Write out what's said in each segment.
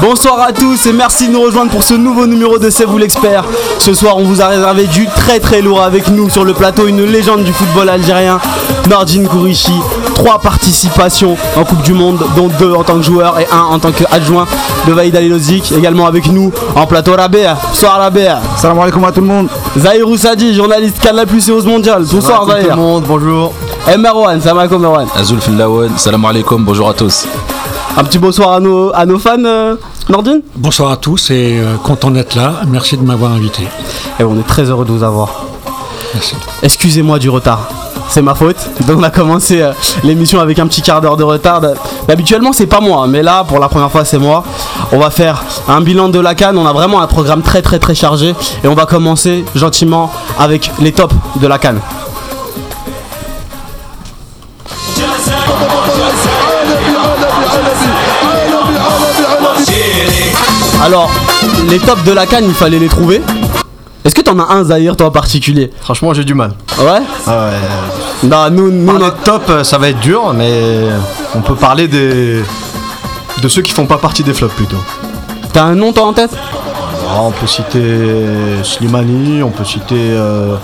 Bonsoir à tous et merci de nous rejoindre pour ce nouveau numéro de C'est vous l'expert. Ce soir, on vous a réservé du très très lourd avec nous sur le plateau, une légende du football algérien, Nordine Kourichi. Trois participations en Coupe du Monde, dont deux en tant que joueur et un en tant qu'adjoint de Vaïd Alilozic. Également avec nous en plateau Rabea. Bonsoir Rabea. Salam alaikum à tout le monde. Zahir Oussadi, journaliste Canal Plus et Ose Mondial. Bonsoir tout le Zahir. monde, bonjour. Et Merwan, salam alaikum Merwan. Azul Fillawan, salam alaikum, bonjour à tous. Un petit bonsoir à nos, à nos fans, euh, Nordine. Bonsoir à tous et euh, content d'être là. Merci de m'avoir invité. Et on est très heureux de vous avoir. Merci. Excusez-moi du retard. C'est ma faute. Donc on a commencé euh, l'émission avec un petit quart d'heure de retard. Habituellement c'est pas moi, mais là pour la première fois c'est moi. On va faire un bilan de la Cannes. On a vraiment un programme très très très chargé et on va commencer gentiment avec les tops de la Cannes. Alors, les tops de la Cannes, il fallait les trouver. Est-ce que t'en as un Zahir toi en particulier Franchement, j'ai du mal. Ouais Ah ouais. Non, nous, notre- top, euh, ça va être dur, mais on peut parler des de ceux qui font pas partie des flops plutôt. T'as un nom toi en tête? Ah, on peut citer Slimani, on peut citer euh,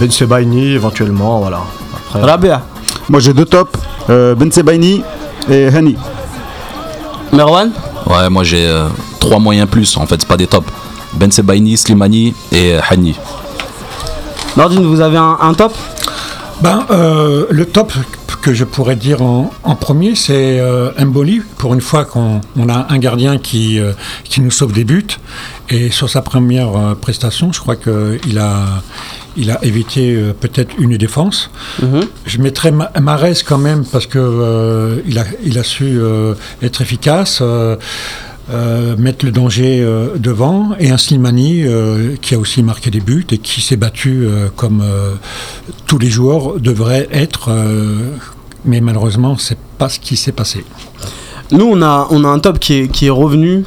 Ben Sebaini éventuellement, voilà. Après, Rabea, Moi j'ai deux tops, euh, Ben Sebaini et Hani. Merwan? Ouais, moi j'ai euh, trois moyens plus, en fait, c'est pas des tops. Ben Sebaini, Slimani et Hani. Nordine, vous avez un, un top? Ben, euh, le top que je pourrais dire en, en premier, c'est euh, Mboli. Pour une fois qu'on on a un gardien qui, euh, qui nous sauve des buts. Et sur sa première euh, prestation, je crois qu'il a, il a évité euh, peut-être une défense. Je mettrais Ma- Marez quand même parce que euh, il, a, il a su euh, être efficace. Euh, mettre le danger euh, devant. Et un Slimani euh, qui a aussi marqué des buts et qui s'est battu comme tous les joueurs devraient être mais malheureusement c'est pas ce qui s'est passé. Nous, on a, on a un top qui est, qui est revenu,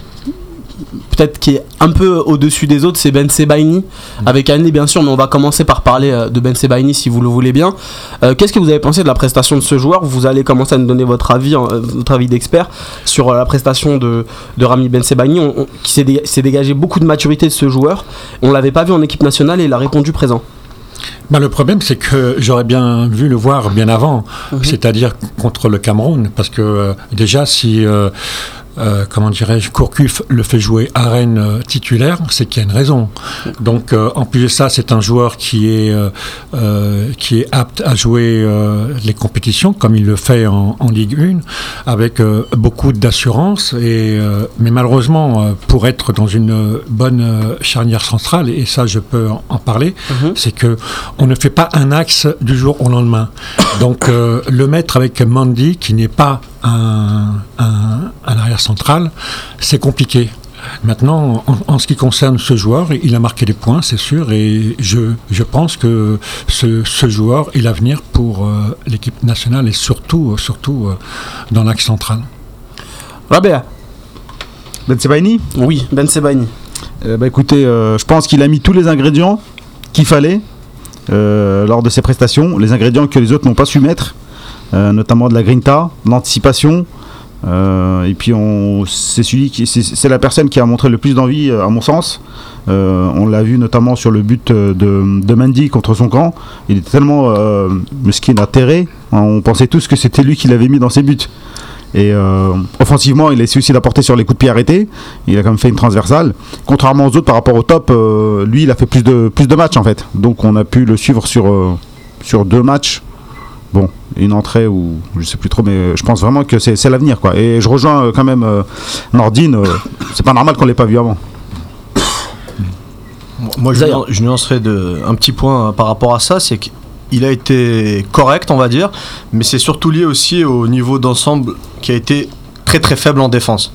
peut-être qui est un peu au-dessus des autres, c'est Ben Sebaini, avec Annie bien sûr, mais on va commencer par parler euh, de Ben Sebaini si vous le voulez bien. Euh, Qu'est-ce que vous avez pensé de la prestation de ce joueur? Vous allez commencer à nous donner votre avis, euh, votre avis d'expert sur la prestation de, de Rami Ben Sebaini, on- on- qui s'est dé- s'est dégagé beaucoup de maturité de ce joueur. On l'avait pas vu en équipe nationale et il a répondu présent. Ben, le problème, c'est que j'aurais bien vu le voir bien avant, c'est-à-dire contre le Cameroun, parce que euh, déjà, si, euh, euh, comment dirais-je, Courcuff le fait jouer à Rennes euh, titulaire, c'est qu'il y a une raison. Donc, euh, en plus de ça, c'est un joueur qui est, qui est apte à jouer les compétitions, comme il le fait en, en Ligue 1, avec beaucoup d'assurance. Et, mais malheureusement, pour être dans une bonne charnière centrale, et ça, je peux en, parler, c'est que on ne fait pas un axe du jour au lendemain. Donc euh, le mettre avec Mandy, qui n'est pas un, un, un arrière central, c'est compliqué. Maintenant, en, en ce qui concerne ce joueur, il a marqué des points, c'est sûr, et je, je pense que ce, ce joueur est l'avenir pour euh, l'équipe nationale et surtout, surtout euh, dans l'axe central. Rabea Ben Sebaini Oui, Ben Sebaini. Euh, bah écoutez, euh, je pense qu'il a mis tous les ingrédients qu'il fallait euh, lors de ses prestations, les ingrédients que les autres n'ont pas su mettre, euh, notamment de la grinta, l'anticipation. euh, et puis c'est celui qui, c'est, la personne qui a montré le plus d'envie, euh, à mon sens. Euh, on l'a vu notamment sur le but euh, de, de Mendy contre son camp. Il était tellement euh, mesquin atterré. hein, on pensait tous que c'était lui qui l'avait mis dans ses buts. Et euh, offensivement, il a su aussi d'apporter sur les coups de pied arrêtés. Il a quand même fait une transversale. Contrairement aux autres par rapport au top, euh, lui, il a fait plus de, plus de matchs en fait. Donc on a pu le suivre sur, euh, sur deux matchs. Bon, une entrée ou je sais plus trop, mais je pense vraiment que c'est l'avenir quoi. Et je rejoins euh, quand même euh, Nordine. euh, c'est pas normal qu'on l'ait pas vu avant. Moi, je, je nuancerais de, un petit point euh, par rapport à ça, c'est qu'il a été correct, on va dire, mais c'est surtout lié aussi au niveau d'ensemble qui a été très très faible en défense.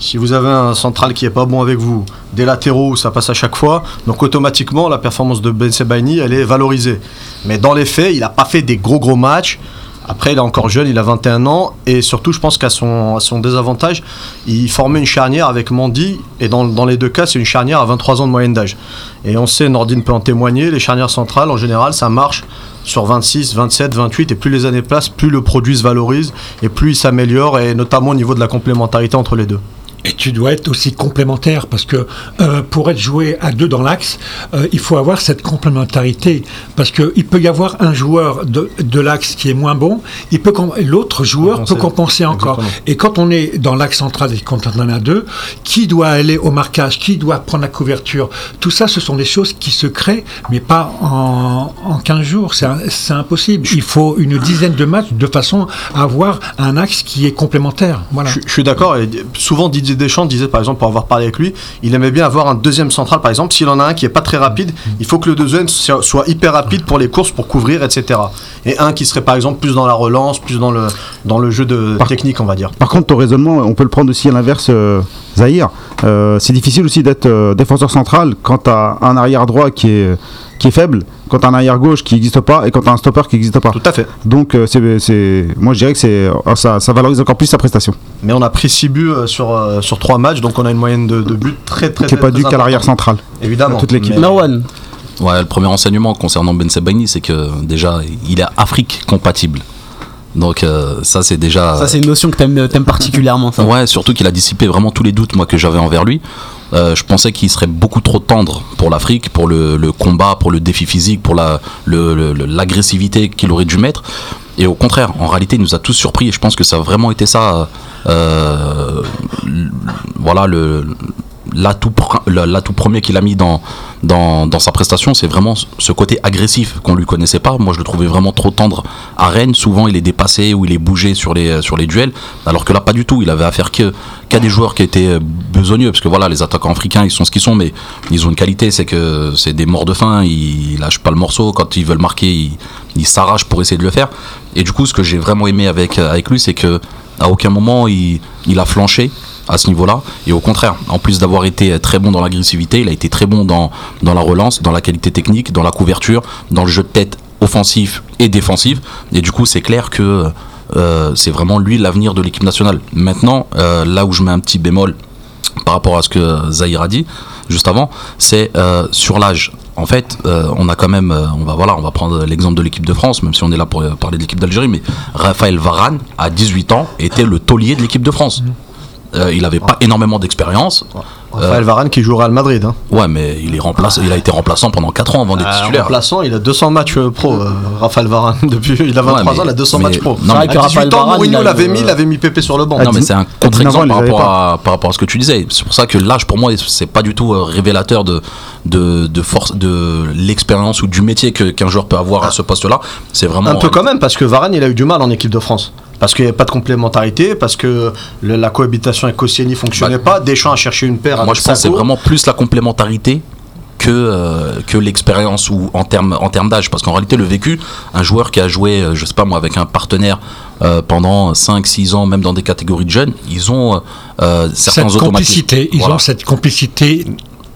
Si vous avez un central qui est pas bon avec vous, des latéraux, ça passe à chaque fois, donc automatiquement la performance de Ben Sebaini, elle est valorisée. Mais dans les faits, il n'a pas fait des gros gros matchs. Après, il est encore jeune, il a 21 ans, et surtout, je pense qu'à son désavantage, il formait une charnière avec Mandy, et dans, dans les deux cas, c'est une charnière à 23 ans de moyenne d'âge. Et on sait, Nordine peut en témoigner, les charnières centrales, en général, ça marche sur 26, 27, 28, et plus les années passent, plus le produit se valorise, et plus il s'améliore, et notamment au niveau de la complémentarité entre les deux. Et tu dois être aussi complémentaire parce que euh, pour être joué à deux dans l'axe, euh, il faut avoir cette complémentarité. Parce qu'il peut y avoir un joueur de, de l'axe qui est moins bon, il peut l'autre joueur Compenser. peut compenser encore. Exactement. Et quand on est dans l'axe central et quand on en a deux, qui doit aller au marquage, qui doit prendre la couverture, tout ça, ce sont des choses qui se créent, mais pas en, en 15 jours. C'est impossible. Il faut une dizaine de matchs de façon à avoir un axe qui est complémentaire. Voilà. Je, je suis d'accord. Souvent, Didier Deschamps disait, par exemple, pour avoir parlé avec lui, il aimait bien avoir un deuxième central, par exemple. S'il en a un qui est pas très rapide, il faut que le deuxième soit hyper rapide pour les courses, pour couvrir, etc. Et un qui serait, par exemple, plus dans la relance, plus dans le, dans le jeu de Par- technique, on va dire. Par contre, ton raisonnement, on peut le prendre aussi à l'inverse, euh, Zahir. Euh, c'est difficile aussi d'être euh, défenseur central quand tu as un arrière droit qui est, qui est faible, quand tu as un arrière gauche qui n'existe pas et quand tu as un stopper qui n'existe pas. Tout à fait. Donc, euh, c'est, c'est- moi je dirais que c'est, euh, ça, ça valorise encore plus sa prestation. Mais on a pris 6 buts euh, sur, euh, sur 3 matchs, donc on a une moyenne de, de buts très, très, Qui n'est pas dû qu'à l'arrière central. Évidemment. toute l'équipe. Mais- Marwan, Ouais, le premier renseignement concernant Ben Sebaini, c'est que déjà, il est Afrique compatible. Donc euh, ça, c'est déjà. ça c'est une notion que t'aimes aimes particulièrement ça. Ouais, surtout qu'il a dissipé vraiment tous les doutes moi que j'avais envers lui. Euh, je pensais qu'il serait beaucoup trop tendre pour l'Afrique, pour le, combat, pour le défi physique, pour la l'agressivité qu'il aurait dû mettre. Et au contraire, en réalité, il nous a tous surpris. Et je pense que ça a vraiment été ça. euh, voilà le- l'atout premier qu'il a mis dans, dans, sa prestation, c'est vraiment ce côté agressif qu'on lui connaissait pas. Moi, je le trouvais vraiment trop tendre à Rennes. Souvent, il est dépassé ou il est bougé sur les, sur les duels, alors que là, pas du tout. Il avait affaire qu'à des joueurs qui étaient euh, besogneux, parce que voilà, les attaquants africains, ils sont ce qu'ils sont, mais ils ont une qualité, c'est que c'est des morts de faim. Ils, lâchent pas le morceau. Quand ils veulent marquer, ils s'arrachent pour essayer de le faire. Et du coup, ce que j'ai vraiment aimé avec, avec lui, c'est que à aucun moment il, il a flanché à ce niveau-là. Et au contraire, en plus d'avoir été très bon dans l'agressivité, il a été très bon dans, dans la relance, dans la qualité technique, dans la couverture, dans le jeu de tête offensif et défensif. Et du coup, c'est clair que euh, c'est vraiment lui l'avenir de l'équipe nationale. Maintenant, euh, là où je mets un petit bémol par rapport à ce que Zahir a dit juste avant, c'est euh, sur l'âge. En fait, on a quand même, on va voilà, on va prendre l'exemple de l'équipe de France, même si on est là pour parler de l'équipe d'Algérie, mais Raphaël Varane, à 18 ans, était le taulier de l'équipe de France. Euh, il n'avait pas énormément d'expérience. Raphaël Varane qui joue au Real Madrid. Hein. Ouais, mais il est remplaçant, il a été remplaçant pendant 4 ans avant d'être Euh, titulaire. remplaçant, il a 200 matchs euh, pro, euh, Raphaël Varane. Depuis, il a 23 Ouais, mais- ans, il a 200 mais- matchs pro. non, mais- que Raphaël 18 ans, Varane, Mourinho l'avait mis, euh, il avait mis Pépé sur le banc. Non, mais c'est un 19 ans, contre-exemple par, rapport à, par rapport à ce que tu disais. C'est pour ça que l'âge, pour moi, c'est pas du tout euh, révélateur de, de, de force, de l'expérience ou du métier que- qu'un joueur peut avoir à ce poste-là. C'est vraiment. Un peu quand même, parce que Varane, il a eu du mal en équipe de France. Parce qu'il n'y avait pas de complémentarité, parce que le- la cohabitation avec Koscielny fonctionnait pas. Deschamps a cherché une paire. Moi, je pense que c'est vraiment plus la complémentarité que, euh, que l'expérience ou en termes en d'âge. Parce qu'en réalité, le vécu, un joueur qui a joué, euh, je sais pas moi, avec un partenaire euh, pendant 5-6 ans, même dans des catégories de jeunes, ils ont euh, certains cette automatismes. complicité, ils ont cette complicité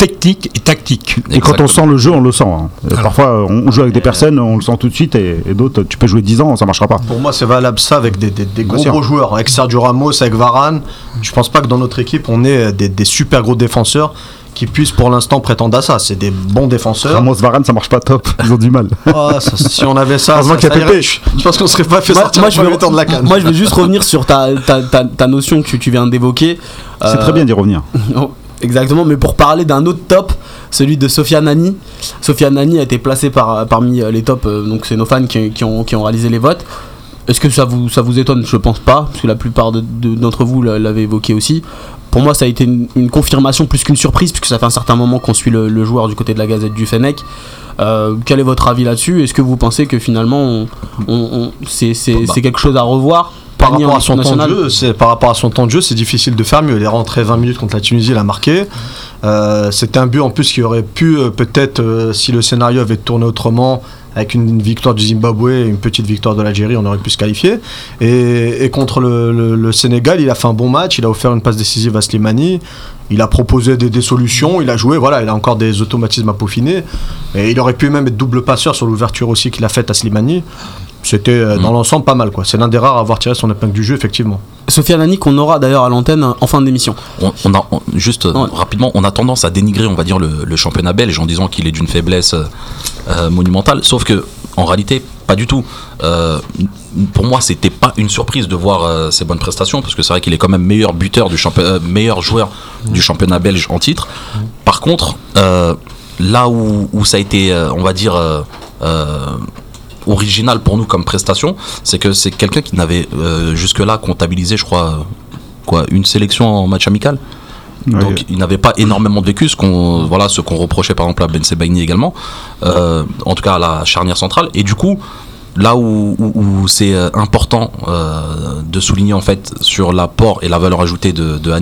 technique et tactique. Et quand on sent le jeu, on le sent. hein. Et Parfois, on joue avec des personnes, on le sent tout de suite, et, et d'autres, tu peux jouer 10 ans, ça marchera pas. Pour moi, c'est valable ça avec des, des- des gros, gros joueurs. Avec Sergio Ramos, avec Varane. Je pense pas que dans notre équipe, on ait des, des super gros défenseurs qui puissent pour l'instant prétendre à ça. C'est des bons défenseurs. Ramos Varane, ça marche pas top, ils ont du mal. Ah, ça, si on avait ça, irait. Je je pense qu'on serait pas fait Moi, sortir moi, je vais, premier temps de la canne. moi, je vais juste revenir sur ta, ta, ta, ta notion que tu, tu viens d'évoquer. C'est Euh, très bien d'y revenir. Exactement, mais pour parler d'un autre top, celui de Sofia Nani. Sofia Nani a été placée par, parmi euh, les tops, euh, donc c'est nos fans qui, qui ont, qui ont réalisé les votes. Est-ce que ça vous, ça vous étonne? Je pense pas, parce que la plupart de- de- d'entre vous l'a- l'avaient évoqué aussi. Pour moi, ça a été une, une confirmation plus qu'une surprise, puisque ça fait un certain moment qu'on suit le, le joueur du côté de la Gazette du Fennec. Euh, quel est votre avis là-dessus? Est-ce que vous pensez que finalement on- on- on- c'est c'est- Bah. c'est quelque chose à revoir? Par rapport, à son temps de jeu, c'est, par rapport à son temps de jeu, c'est difficile de faire mieux. Il est rentré 20 minutes contre la Tunisie, il a marqué. Euh, c'était un but en plus qui aurait pu, euh, peut-être, euh, si le scénario avait tourné autrement, avec une, une victoire du Zimbabwe et une petite victoire de l'Algérie, on aurait pu se qualifier. Et, et contre le, le- le Sénégal, il a fait un bon match, il a offert une passe décisive à Slimani, il a proposé des, des solutions, il a joué, voilà, il a encore des automatismes à peaufiner. Et il aurait pu même être double passeur sur l'ouverture aussi qu'il a faite à Slimani. C'était euh, dans l'ensemble pas mal, quoi. C'est l'un des rares à avoir tiré son épingle du jeu, effectivement. Sophia Nani qu'on aura d'ailleurs à l'antenne en fin d'émission. On, on a on- juste euh, rapidement, on a tendance à dénigrer, on va dire, le, le championnat belge en disant qu'il est d'une faiblesse euh, euh, monumentale. Sauf que, en réalité, pas du tout. Euh, pour moi, c'était pas une surprise de voir euh, ses bonnes prestations, parce que c'est vrai qu'il est quand même meilleur buteur du championnat, meilleur joueur du championnat belge en titre. Par contre, euh, là où, où ça a été, euh, on va dire. Original pour nous comme prestation, c'est que c'est quelqu'un qui n'avait euh, jusque-là comptabilisé, je crois, quoi, une sélection en match amical. Donc il n'avait pas énormément de vécu, ce qu'on voilà, ce qu'on reprochait par exemple à Ben Sebaini également, euh, en tout cas à la charnière centrale. Et du coup, là où, c'est euh, important euh, de souligner en fait sur l'apport et la valeur ajoutée de, de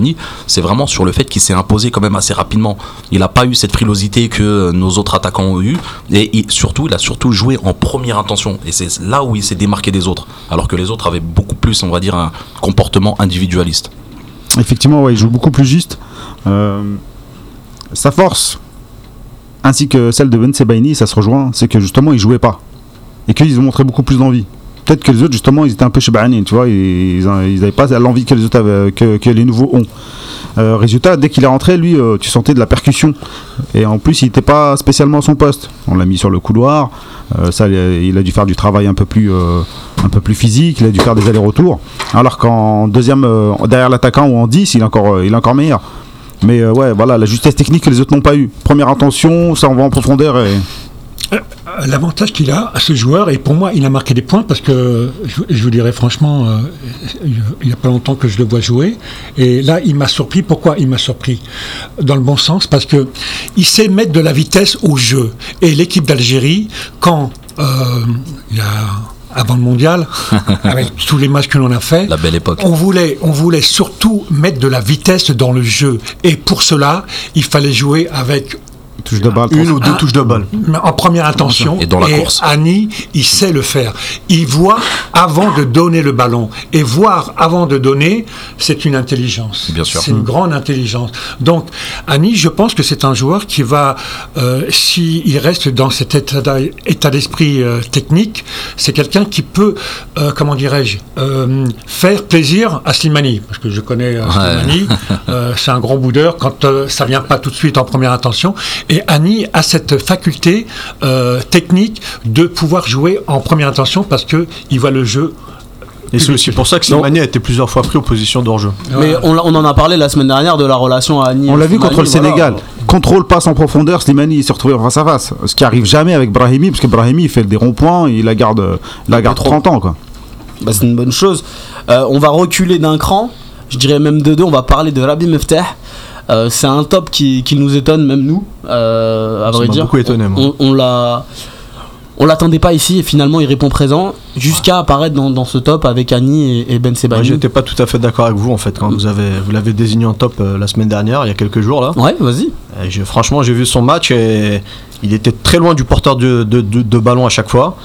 c'est vraiment sur le fait qu'il s'est imposé quand même assez rapidement. Il n'a pas eu cette frilosité que nos autres attaquants ont eu, et il- surtout, il a surtout joué en première intention. Et c'est là où il s'est démarqué des autres, alors que les autres avaient beaucoup plus, on va dire, un comportement individualiste. Effectivement, il joue beaucoup plus juste. Euh, sa force, ainsi que celle de Ben Sebaini, ça se rejoint, c'est que justement, il jouait pas. Et qu'ils ont montré beaucoup plus d'envie. Peut-être que les autres, justement, ils étaient un peu chebanés, tu vois, ils n'avaient pas l'envie que les autres avaient- que, les nouveaux ont. Euh, résultat, dès qu'il est rentré, lui, euh, tu sentais de la percussion. Et en plus, il n'était pas spécialement à son poste. On l'a mis sur le couloir. Euh, ça, il a- dû faire du travail un peu plus, un peu plus physique. Il a dû faire des allers-retours. Alors qu'en deuxième, derrière l'attaquant ou en 10, il est encore, il est encore meilleur. Mais ouais, voilà, la justesse technique que les autres n'ont pas eu. Première intention, ça en va en profondeur. Et... L'avantage qu'il a, ce joueur, et pour moi, il a marqué des points parce que, je, je vous dirais franchement, euh, il n'y a pas longtemps que je le vois jouer. Et là, il m'a surpris. Pourquoi il m'a surpris? Dans le bon sens, parce que il sait mettre de la vitesse au jeu. Et l'équipe d'Algérie, quand euh, il y a avant le mondial, avec tous les matchs que l'on a fait, La belle époque. on voulait, on voulait surtout mettre de la vitesse dans le jeu. Et pour cela, il fallait jouer avec Touche de balle. Une ou deux Ah. touches de balle. en première intention. Et dans la course. Annie, il sait le faire. Il voit avant de donner le ballon. Et voir avant de donner, c'est une intelligence. Bien sûr. C'est une grande intelligence. Donc, Annie, je pense que c'est un joueur qui va, euh, s'il reste dans cet état d'esprit euh, technique, c'est quelqu'un qui peut, euh, comment dirais-je, euh, faire plaisir à Slimani. Parce que je connais euh, Slimani. Euh, c'est un grand boudeur quand euh, ça vient pas tout de suite en première intention. Et Annie a cette faculté euh, technique de pouvoir jouer en première intention parce que il voit le jeu. Et c'est aussi pour ça que Slimani a été plusieurs fois pris aux positions d'hors-jeu. Mais on, en a parlé la semaine dernière de la relation à Annie. On l'a vu contre le voilà. Sénégal. Contrôle passe en profondeur, Slimani il s'est retrouvé face à face. Ce qui arrive jamais avec Brahimi, parce que Brahimi il fait des ronds-points, il la garde, il la garde trop. 30 ans quoi. Bah, c'est une bonne chose. Euh, on va reculer d'un cran, je dirais même de deux. On va parler de Rabi Mefteh. Euh, c'est un top qui, qui nous étonne, même nous, euh, à vrai dire. beaucoup étonné, moi. On, on l'a. On l'attendait pas ici et finalement il répond présent jusqu'à apparaître dans, dans ce top avec Annie et, et Ben Moi, Sebaini. j'étais pas tout à fait d'accord avec vous en fait quand vous avez vous l'avez désigné en top euh, la semaine dernière, il y a quelques jours là. Ouais, vas-y. Franchement, j'ai vu son match et il était très loin du porteur de, de, de- de ballon à chaque fois.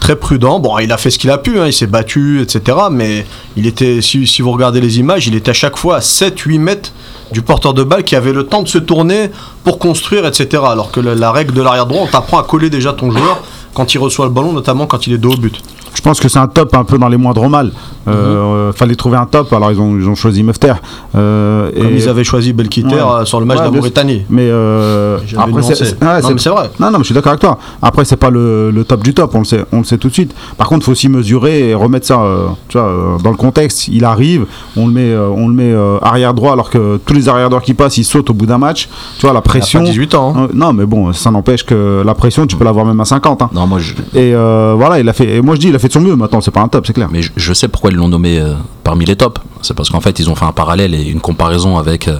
Très prudent. Bon, il a fait ce qu'il a pu, hein, il s'est battu, etc. Mais il était, si, vous regardez les images, il était à chaque fois à 7-8 mètres du porteur de balle qui avait le temps de se tourner pour construire, etc. Alors que la, la règle de l'arrière droit, on t'apprend à coller déjà ton joueur quand il reçoit le ballon, notamment quand il est dos au but. Je pense que c'est un top un peu dans les moindres mal. Euh, euh, fallait trouver un top, alors ils ont, ils ont choisi Mefter. Euh, Comme et- ils avaient choisi Belkiter Ouais. euh, sur le match Ouais, de la Mauritanie. Mais euh, après, c'est ouais, vrai. Non, non, mais je suis d'accord avec toi. Après, c'est pas le, le top du top, on le sait, on le sait tout de suite. Par contre, il faut aussi mesurer et remettre ça, tu vois, dans le contexte. Il arrive, on le met, on le met arrière droit, alors que tous les arrière droits qui passent, ils sautent au bout d'un match. Tu vois, la pression. pas 18 ans, hein. Non, mais bon, ça n'empêche que la pression, tu peux l'avoir même à 50. hein. Non, moi je, Et voilà, il a fait. Et moi, je dis, il a fait de son mieux. Maintenant, c'est pas un top, c'est clair. mais je, je sais pourquoi ils l'ont nommé euh, parmi les tops. C'est parce qu'en fait, ils ont fait un parallèle et une comparaison avec, euh,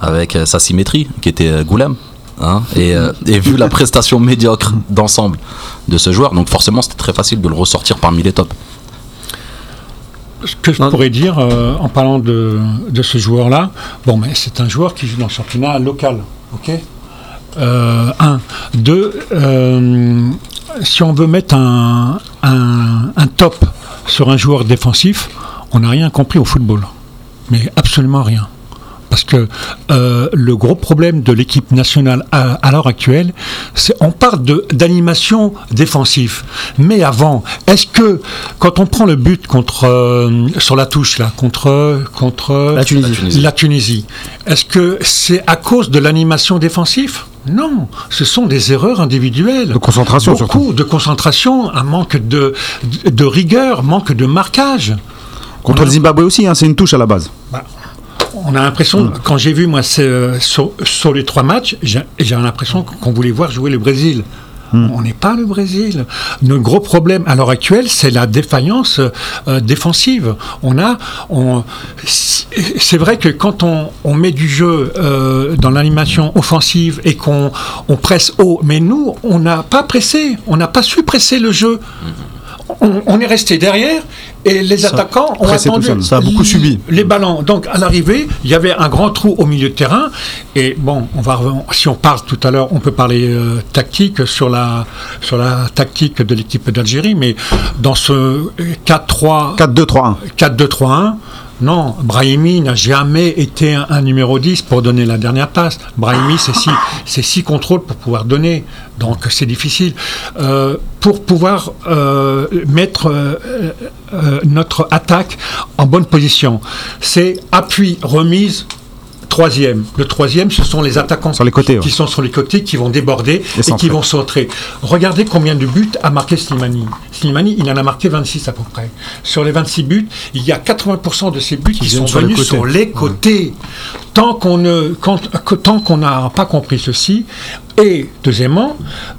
avec euh, sa symétrie, qui était euh, Goulem. hein, et, euh, et vu la prestation médiocre d'ensemble de ce joueur, donc forcément c'était très facile de le ressortir parmi les tops. Ce que je pourrais dire euh, en parlant de, de ce joueur-là, bon, mais c'est un joueur qui joue dans le championnat local, ok? Euh, Un. Deux, euh, si on veut mettre un, un, un top sur un joueur défensif, on n'a rien compris au football. Mais absolument rien. Parce que euh, le gros problème de l'équipe nationale à, à l'heure actuelle, c'est on parle de- d'animation défensive. Mais avant, est-ce que quand on prend le but contre euh, sur la touche là, contre contre La Tunisie. La Tunisie. la Tunisie, est-ce que c'est à cause de l'animation défensive? Non, ce sont des erreurs individuelles. De concentration, Beaucoup surtout. de concentration, un manque de, de, de rigueur, manque de marquage. Contre le Zimbabwe aussi, hein, c'est une touche à la base. On a l'impression, quand j'ai vu moi sur, sur les trois matchs, j'ai l'impression qu'on voulait voir jouer le Brésil. On n'est pas le Brésil. Notre gros problème à l'heure actuelle, c'est la défaillance euh, défensive. On a, on, c'est vrai que quand on, on met du jeu euh, dans l'animation offensive et qu'on on presse haut, mais nous, on n'a pas pressé, on n'a pas su presser le jeu. On, on est resté derrière et les Ça, attaquants ont attendu. Ça a beaucoup subi. Les ballons. Donc à l'arrivée, il y avait un grand trou au milieu de terrain. Et bon, on va si on parle tout à l'heure, on peut parler euh, tactique sur la sur la tactique de l'équipe d'Algérie, mais dans ce euh, 4-3 4-2-3-1. 4-2-3-1. Non, Brahimi n'a jamais été un, numéro 10 pour donner la dernière passe. Brahimi, c'est six, c'est six contrôles pour pouvoir donner. Donc c'est difficile. Euh, pour pouvoir euh, mettre euh, notre attaque en bonne position, c'est appui, remise, troisième. Le troisième, ce sont les attaquants Sur les côtés, ouais. qui sont sur les côtés, qui vont déborder et, qui vont centrer. Regardez combien de buts a marqué Slimani. Slimani, il en a marqué 26 à peu près. Sur les 26 buts, il y a 80% de ces buts qui, sont sur les venus côtés. sur les côtés. Tant qu'on ne, quand- tant qu'on n'a pas compris ceci, et deuxièmement,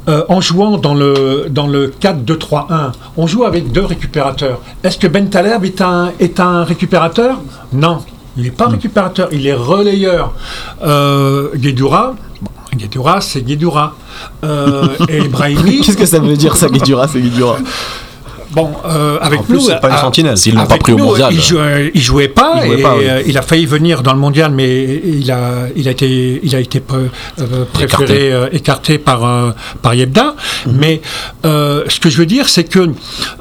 euh, en jouant dans le, dans le 4-2-3-1, on joue avec deux récupérateurs. Est-ce que Ben Taleb est un, est un récupérateur? Non. Il n'est pas récupérateur, il est relayeur. Euh, Guédura, bon, Guédura, c'est Guédura. Euh, et Brahimi, Qu'est-ce que ça veut dire ça, Guidura C'est Guidura. bon, euh, avec En plus, nous, c'est pas une sentinelle. S'ils l'ont pas pris au mondial. Il jouait, il jouait pas. Il jouait et, pas, oui. euh, il a failli venir dans le mondial, mais il a, il a été, il a été euh, préféré, Écarté. euh, écarté par, euh, par Yebda. Mhm. Mais euh, ce que je veux dire, c'est que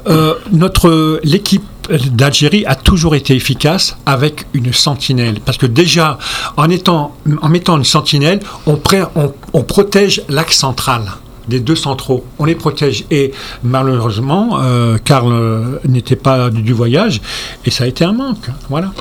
euh, notre l'équipe d'Algérie a toujours été efficace avec une sentinelle. Parce que déjà, en, étant, en mettant une sentinelle, on, pré- on, on protège l'axe central des deux centraux. On les protège. Et malheureusement, euh, Karl euh, n'était pas du, voyage et ça a été un manque. Voilà.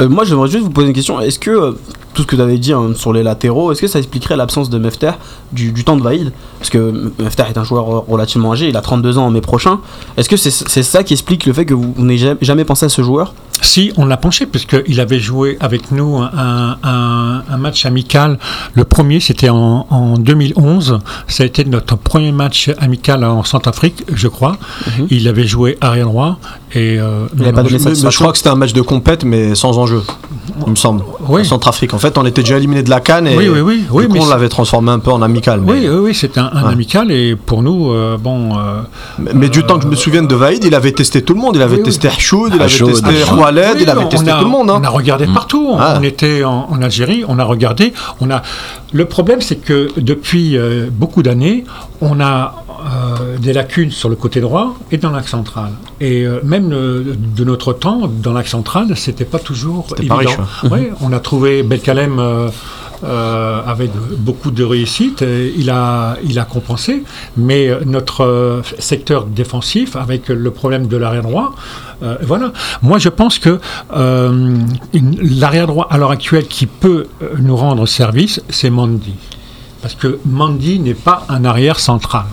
Euh, moi, j'aimerais juste vous poser une question. Est-ce que tout ce que tu avais dit hein, sur les latéraux, est-ce que ça expliquerait l'absence de Mefter du, du temps de Vaïd? Parce que Mefter est un joueur relativement âgé, il a 32 ans en mai prochain. Est-ce que c'est c'est ça qui explique le fait que vous, vous n'ayez jamais- pensé à ce joueur? Si, on l'a penché, puisqu'il avait joué avec nous un, un- un match amical. Le premier, c'était en, en 2011. Ça a été notre premier match amical en Centrafrique, je crois. Il avait joué arrière droit. Et, euh, Il avait pas non, donné Mais- mais je crois que c'était un match de compète, mais sans enjeu, il me semble. Oui. En Centrafrique. En fait, on était déjà éliminé de la Cannes et Oui, oui, oui, du oui, coup, mais on l'avait transformé un peu en amical. Mais, Oui, oui, oui, c'était un, un Ouais. amical et pour nous, euh, bon. euh, mais- mais du temps que je me souvienne de Vaïd, il avait testé tout le monde. Il avait Oui, oui. testé Hachoud, il avait Hachoud, testé oui, il avait testé a- tout le monde. hein. On a regardé partout. On, Ah. on était en, en Algérie, on a regardé. On a. Le problème, c'est que depuis euh, beaucoup d'années, on a euh, des lacunes sur le côté droit et dans l'axe central. Et euh, même euh, de notre temps, dans l'axe central, c'était pas toujours évident. pas riche, Ouais, on a trouvé Belkalem. euh, avec beaucoup de réussite, il a, il a compensé, mais notre secteur défensif, avec le problème de l'arrière droit, voilà. Moi, je pense que l'arrière droit à l'heure actuelle qui peut nous rendre service, c'est Mandy, parce que Mandy n'est pas un arrière central,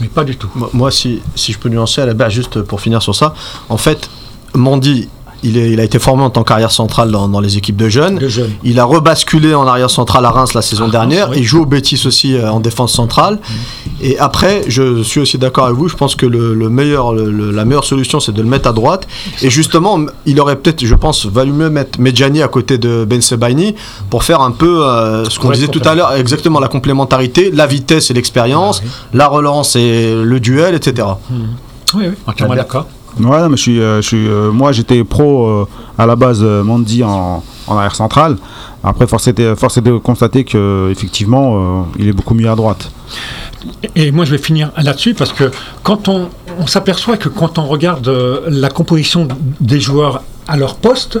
mais pas du tout. Moi- si, si je peux nuancer à la juste pour finir sur ça, en fait, Mandy, il, est- il a été formé en tant qu'arrière central dans, dans les équipes de jeunes. De jeunes. Il a rebasculé en arrière central à Reims la saison Reims, dernière. oui. Il joue au Betis aussi euh, en défense centrale. Et après, je suis aussi d'accord avec vous. Je pense que le, le meilleur, le- le- la meilleure solution, c'est de le mettre à droite. Et justement, il aurait peut-être, je pense, valu mieux mettre Medjani à côté de Ben Sebaini pour faire un peu euh, ce qu'on disait tout à l'heure, exactement la complémentarité, la vitesse et l'expérience, la relance et le duel, etc. Oui, oui, entièrement bien. d'accord. Non, mais je suis, euh, je suis, euh, moi j'étais pro euh, à la base Mandy en, en arrière central. Après, force est de constater que effectivement, euh, il est beaucoup mieux à droite. Et moi, je vais finir là-dessus parce que quand on, on s'aperçoit que quand on regarde la composition des joueurs à leur poste,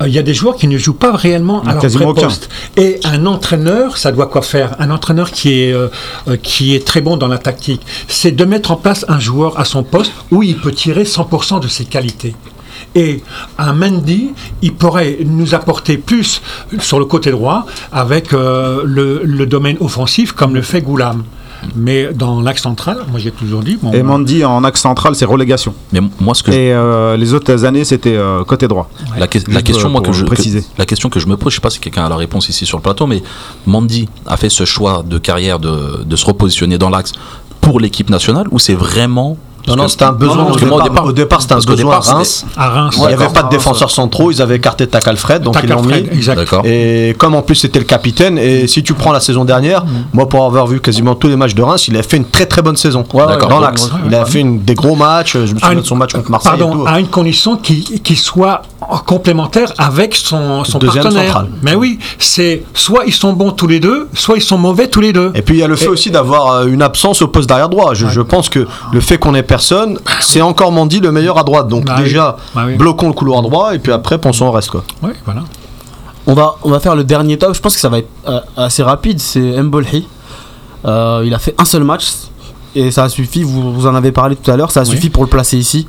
euh, il y a des joueurs qui ne jouent pas réellement à leur Quasiment vrai poste. Et un entraîneur, ça doit quoi faire? Un entraîneur qui est, euh, euh, qui est très bon dans la tactique, c'est de mettre en place un joueur à son poste où il peut tirer 100% de ses qualités. Et un Mendy, il pourrait nous apporter plus sur le côté droit avec euh, le, le domaine offensif comme le fait Goulam. Mais dans l'axe central, moi j'ai toujours dit. bon, Et Mandy en axe central, c'est relégation. Mais moi, ce que Et euh, les autres années, c'était euh, côté droit. La, que- la Juste question, moi, que je, préciser. que- la question que je me pose, je sais pas si quelqu'un a la réponse ici sur le plateau, mais Mandy a fait ce choix de carrière de, de se repositionner dans l'axe pour l'équipe nationale ou c'est vraiment Non, non, c'était un besoin. non, au, parce que moi, départ, au départ, c'était un besoin à Reims. à Reims. Il n'y avait pas de défenseurs centraux, ils avaient écarté Takalfred, donc ils l'ont mis. Et comme en plus c'était le capitaine, et si tu prends la saison dernière, moi pour avoir vu quasiment tous les matchs de Reims, il a fait une très très bonne saison D'accord. dans l'axe. Il a fait une, des gros matchs, je me souviens une- de son match contre Marseille et Pardon, tout. à une condition qu'il soit complémentaire avec son, son Deuxième partenaire. Mais oui, c'est soit ils sont bons tous les deux, soit ils sont mauvais tous les deux. Et puis il y a le fait Et- aussi d'avoir euh, une absence au poste d'arrière droit. Je, je pense que le fait qu'on ait personne, c'est encore Mandy le meilleur à droite. Donc Bah oui. déjà, Bah oui. bloquons le couloir droit et puis après pensons au reste quoi. Oui, voilà. On va, on va faire le dernier top. Je pense que ça va être euh, assez rapide. C'est Mbolhi. Euh, il a fait un seul match. Et ça a suffi, vous, vous en avez parlé tout à l'heure, ça a Oui. suffi pour le placer ici.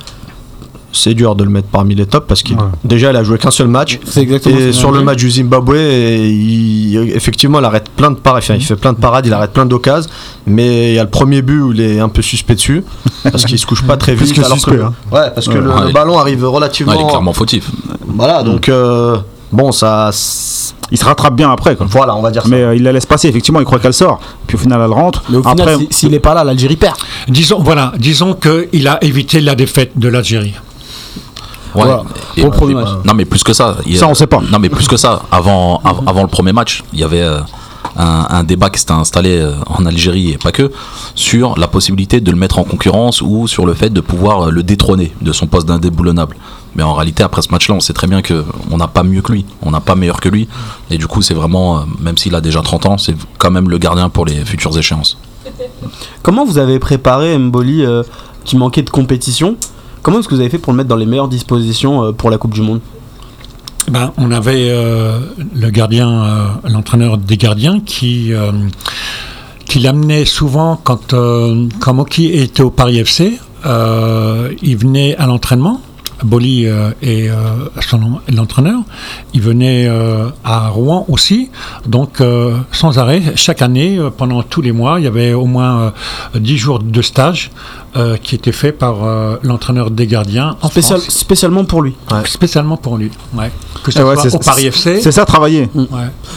C'est dur de le mettre parmi les tops parce qu'il déjà il a joué qu'un seul match. C'est exactement ce Et sur le match du Zimbabwe, et il- effectivement, il arrête plein de parades. Enfin, il fait plein de parades, il arrête plein d'occasions. Mais il y a le premier but où il est un peu suspect dessus parce qu'il se couche pas très vite. que alors suspect, que, hein. Ouais, parce que le, Ouais. le ballon arrive Ouais, relativement. il est clairement fautif. Voilà, Mm. donc euh, bon, ça. Il se rattrape bien après. Quoi. Voilà, on va dire ça. Mais euh, il la laisse passer, effectivement, il croit qu'elle sort. Puis au final, elle rentre. Mais au final, après, si- s'il n'est pas là, l'Algérie perd. Disons, voilà, disons qu'il a évité la défaite de l'Algérie. Ouais. Et- Pour le premier et- match. Non, mais plus que ça. il Ça, on sait pas. Non, mais plus que ça. Avant, av- avant le premier match, il y avait euh, un, un débat qui s'était installé euh, en Algérie et pas que sur la possibilité de le mettre en concurrence ou sur le fait de pouvoir euh, le détrôner de son poste d'indéboulonnable. Mais en réalité, après ce match-là, on sait très bien que on n'a pas mieux que lui, on n'a pas meilleur que lui. Et du coup, c'est vraiment, même s'il a déjà 30 ans, c'est quand même le gardien pour les futures échéances. Comment vous avez préparé Mboli euh, qui manquait de compétition Comment est-ce que vous avez fait pour le mettre dans les meilleures dispositions euh, pour la Coupe du Monde? Ben, on avait euh, le gardien, euh, l'entraîneur des gardiens qui, qui l'amenait souvent quand, quand Moki était au Paris FC. il venait à l'entraînement. Boli euh, est euh, son l'entraîneur. Il venait euh, à Rouen aussi. Donc, euh, sans arrêt, chaque année, euh, pendant tous les mois, il y avait au moins euh, 10 jours de stage euh, qui étaient faits par euh, l'entraîneur des gardiens en Spécial- France. Spécialement pour lui. Spécialement pour lui. Ouais. Que ce eh ouais, soit c'est- au Paris FC. C'est ça, travailler. Ouais.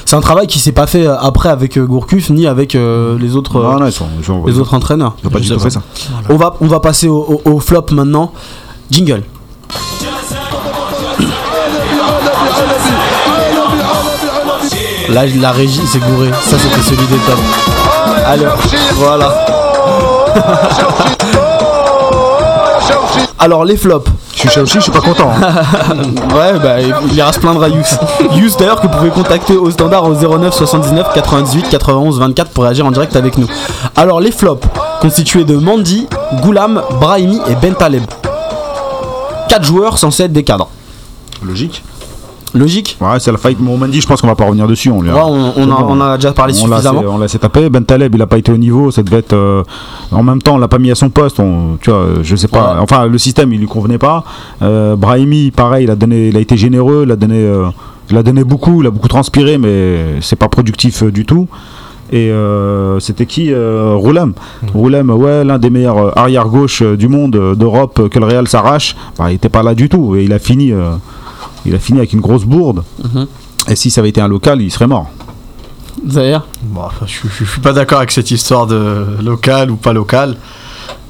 C'est un travail qui s'est pas fait après avec Gourcuff ni avec euh, les autres, Non, non, ils sont, ils sont- les autres entraîneurs. ils pas du tout fait ça. On va, on va passer au, au- au flop maintenant. Jingle. Là, la régie s'est gourée. Ça, c'était celui des tops. Alors, voilà. Alors, les flops. Je suis Chelsea, je suis pas content. hein. Ouais, bah, il ira se plaindre à Yous. Yous, d'ailleurs, que vous pouvez contacter au standard au 09 79 98 91 24 pour réagir en direct avec nous. Alors, les flops, constitués de Mandy, Goulam, Brahimi et Bentaleb. 4 joueurs censés être des cadres. Logique. Logique Ouais, c'est la faillite. Mon Mendy, je pense qu'on va pas revenir dessus. On, lui a- Ouais, on, a, bon. on a déjà parlé On l'a suffisamment. on l'a assez tapé. Ben Taleb, il a pas été au niveau. Ça devait être. euh, en même temps, on l'a pas mis à son poste. On, tu vois, je sais pas. Ouais. Enfin, le système, il lui convenait pas. Euh, Brahimi, pareil, il a donné, il a été généreux. Il a donné, euh, il a donné beaucoup. Il a beaucoup transpiré, mais c'est pas productif euh, du tout. Et euh, c'était qui euh, Roulem. Roulem, ouais, l'un des meilleurs arrière-gauche euh, du monde, d'Europe, que le Real s'arrache. Bah, il était pas là du tout. Et il a fini. euh, Il a fini avec une grosse bourde. Mhm. Et si ça avait été un local, il serait mort. D'ailleurs Bon, enfin, je, je- je suis pas d'accord avec cette histoire de local ou pas local.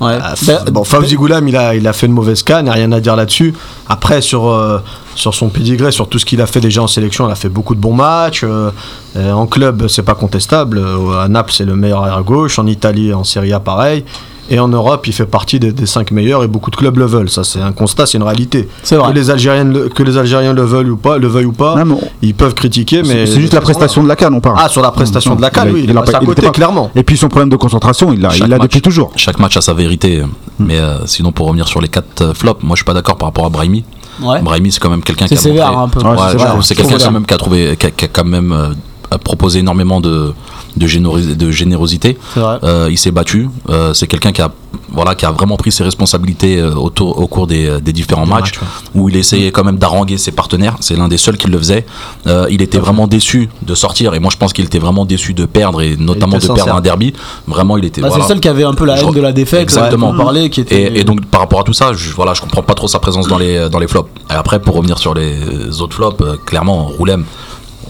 Ouais. Ah, Ben- bon, Fawzi Goulam, il a, il a fait une mauvaise canne, il n'y a rien à dire là-dessus. Après, sur, euh, sur son pédigré, sur tout ce qu'il a fait déjà en sélection, il a fait beaucoup de bons matchs. euh, euh, en club, c'est pas contestable. À Naples, c'est le meilleur arrière gauche. En Italie, en Serie A, pareil. Et en Europe, il fait partie des, des cinq meilleurs et beaucoup de clubs le veulent. Ça, c'est un constat, c'est une réalité. C'est vrai. Que les, Algériens, le- que les Algériens le veulent ou pas, le veuillent ou pas, Non, mais ils peuvent critiquer, mais. C'est juste la prestation de la canne, on parle. Ah, sur la prestation de la canne, Il oui, il est a pas- à il côté, pas- clairement. Et puis son problème de concentration, il l'a il depuis toujours. Chaque match a sa vérité. Mais euh, sinon, pour revenir sur les quatre euh, flops, moi je suis pas d'accord par rapport à Brahimi. Ouais. Brahimi, c'est quand même quelqu'un qui C'est a sévère montré- un peu. Ouais, Ouais, c'est quelqu'un sévère. quand même qui a trouvé, qui a, qui a quand même euh, a proposé énormément de de, générosi- de générosité. Euh, il s'est battu. Euh, c'est quelqu'un qui a voilà qui a vraiment pris ses responsabilités euh, autour, au cours des, des différents Des matchs matchs, ouais. où il essayait quand même d'haranguer ses partenaires. C'est l'un des seuls qui le faisait. Euh, il était vraiment déçu de sortir et moi je pense qu'il était vraiment déçu de perdre et notamment de perdre un derby. Vraiment, il était. Bah, voilà. C'est le seul qui avait un peu la Je- haine de la défaite. Exactement. Parlait, qui était. Et, et donc par rapport à tout ça, je, voilà, je comprends pas trop sa présence dans les dans les flops. Et après, pour revenir sur les autres flops, clairement, Roulem,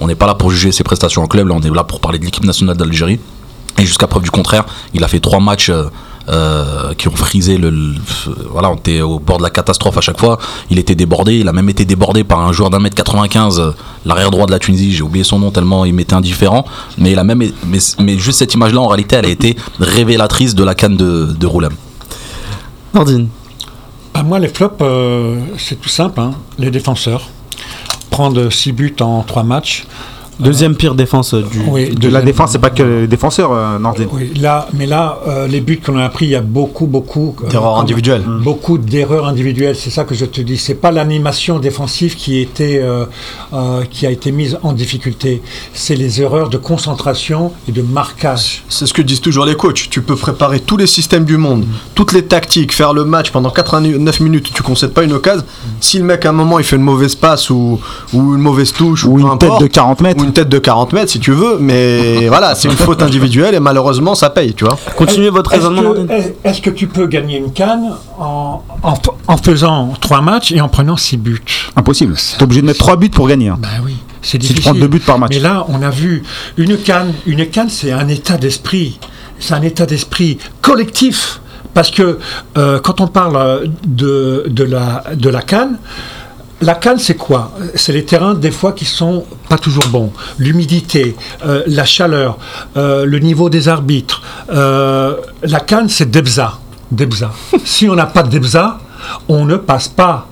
on n'est pas là pour juger ses prestations en club, là, on est là pour parler de l'équipe nationale d'Algérie. Et jusqu'à preuve du contraire, il a fait trois matchs. euh, euh, qui ont frisé le, le- voilà on était au bord de la catastrophe à chaque fois il était débordé il a même été débordé par un joueur d'un mètre 95 euh, l'arrière droit de la Tunisie j'ai oublié son nom tellement il m'était indifférent mais il a même mais, mais juste cette image là en réalité elle a été révélatrice de la canne de, de Roulem Nordine. Ah, moi, les flops, euh, c'est tout simple. hein. Les défenseurs. Prendre 6 buts en 3 matchs. Deuxième pire défense du. Oui, De la défense, c'est pas que les défenseurs, euh. Oui, là, mais là, euh, les buts qu'on a pris, il y a beaucoup, beaucoup euh, D'erreurs individuelles. Beaucoup d'erreurs individuelles. C'est ça que je te dis. C'est pas l'animation défensive qui était, euh, euh, qui a été mise en difficulté. C'est les erreurs de concentration et de marquage. C'est ce que disent toujours les coachs. Tu peux préparer tous les systèmes du monde, toutes les tactiques, faire le match pendant 89 minutes, tu concèdes pas une occasion. Si le mec à un moment il fait une mauvaise passe ou, ou une mauvaise touche ou, une tête importe, de 40 mètres. Une tête de 40 mètres si tu veux, mais voilà, c'est une faute individuelle et malheureusement ça paye, tu vois. Continuez votre Est-ce raisonnement, que, Nordine. est- est-ce que tu peux gagner une canne en, en, en faisant 3 matchs et en prenant 6 buts? Impossible. T'es obligé de mettre 3 buts pour gagner. hein. Ben oui, c'est Si tu difficile. prends deux buts par match. Mais là, on a vu une canne. Une canne, c'est un état d'esprit. C'est un état d'esprit collectif. Parce que euh, quand on parle euh, de, de, la, de la canne, la canne, c'est quoi? C'est les terrains, des fois, qui sont pas toujours bons. L'humidité, euh, la chaleur, euh, le niveau des arbitres. Euh, la canne, c'est Debza. Debza. si on n'a pas de Debza, on ne passe pas.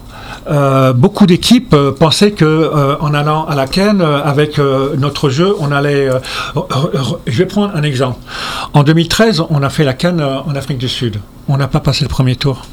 Beaucoup d'équipes pensaient que en allant à la Cannes euh, avec notre jeu, on allait. je vais prendre un exemple. En 2013, on a fait la Cannes euh, en Afrique du Sud. On n'a pas passé le premier tour.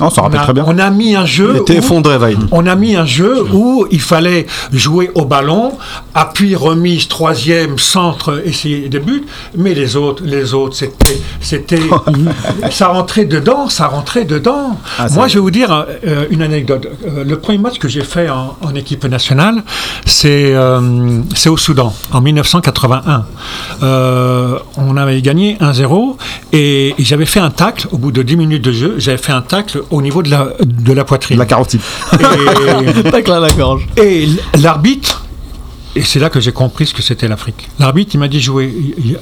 On s'en On rappelle a, très bien. on a mis un Il jeu. était effondré, on a mis un jeu où il fallait jouer au ballon, appui, remise, troisième, centre, essayer des buts, mais les autres, les autres, c'était, c'était, ça rentrait dedans, ça rentrait dedans. Ah, Moi, je vais vous dire euh, une anecdote. Euh, le premier match que j'ai fait en, en équipe nationale, c'est, euh, c'est au Soudan, en 1981. Euh, on avait gagné 1-0 et, et j'avais fait un tacle au bout de 10 minutes de jeu. J'avais fait un tacle au niveau de la, de la poitrine. La carotide. Et- Pas que là, la gorge. et l'arbitre, et c'est là que j'ai compris ce que c'était l'Afrique. L'arbitre, il m'a dit jouer, il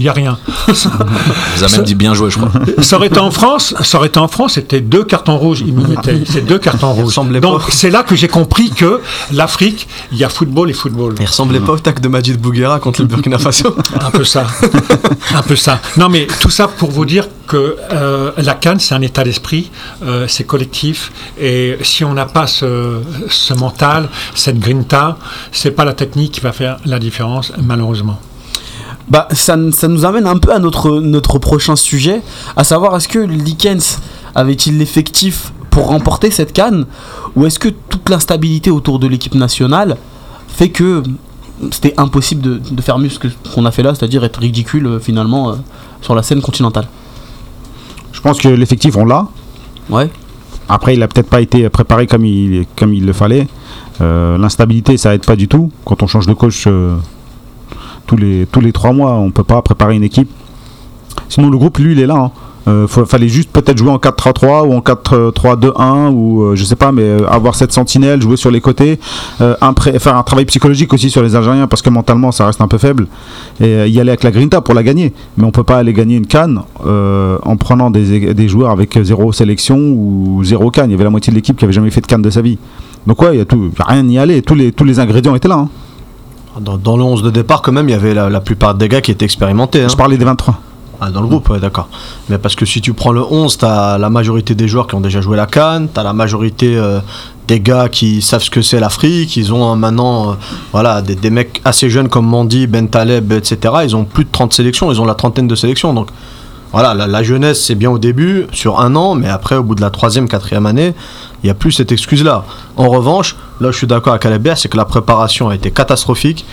n'y a, rien. Ça, vous a même dit bien joué je crois ça aurait été en France, ça aurait été en France, c'était deux cartons rouges, il me mettait, c'est deux cartons rouges. ressemblait Donc c'est là que j'ai compris que l'Afrique, il y a football et football. Il ressemblait pas au tac de Majid Bouguera contre le Burkina Faso. Un peu ça. un peu ça. Non, mais tout ça pour vous dire que euh, la Cannes, c'est un état d'esprit, euh, c'est collectif. Et si on n'a pas ce, mental, cette grinta, c'est pas la technique qui va faire la différence, malheureusement. Bah, ça, ça nous amène un peu à notre, notre prochain sujet, à savoir est-ce que Likens avait-il l'effectif pour remporter cette canne ou est-ce que toute l'instabilité autour de l'équipe nationale fait que c'était impossible de, faire mieux ce qu'on a fait là, c'est-à-dire être ridicule euh, finalement sur la scène continentale? Je pense que l'effectif, on l'a. Ouais. Après, il a peut-être pas été préparé comme il, comme il le fallait. Euh, L'instabilité, ça aide pas du tout. Quand on change de coach euh, tous les tous les trois mois, on peut pas préparer une équipe. Sinon, le groupe, lui, il est là. hein. Euh, faut- fallait juste peut-être jouer en 4-3-3 ou en 4-3-2-1 ou euh, je sais pas, mais euh, avoir cette sentinelle, jouer sur les côtés, euh, un pré- faire un travail psychologique aussi sur les Algériens parce que mentalement ça reste un peu faible et euh, y aller avec la Grinta pour la gagner. Mais on peut pas aller gagner une canne euh, en prenant des, des joueurs avec zéro sélection ou zéro canne. Il y avait la moitié de l'équipe qui avait jamais fait de canne de sa vie. Donc ouais, il y a tout, y a rien n'y aller. Tous les tous les ingrédients étaient là. hein. Dans, dans le 11 de départ, quand même, il y avait la, la plupart des gars qui étaient expérimentés. hein. Je parlais des 23. Ah, dans le groupe, d'accord. Mais parce que si tu prends le 11, t'as la majorité des joueurs qui ont déjà joué la Cannes, t'as la majorité euh, des gars qui savent ce que c'est l'Afrique, ils ont euh, maintenant euh, voilà, des, des mecs assez jeunes comme Mandy, Ben Taleb, etc. Ils ont plus de 30 sélections, ils ont la trentaine de sélections. Donc voilà, la, jeunesse, c'est bien au début, sur un an, mais après, au bout de la troisième, quatrième année, il n'y a plus cette excuse-là. En revanche, là, je suis d'accord avec Alebert, c'est que la préparation a été catastrophique.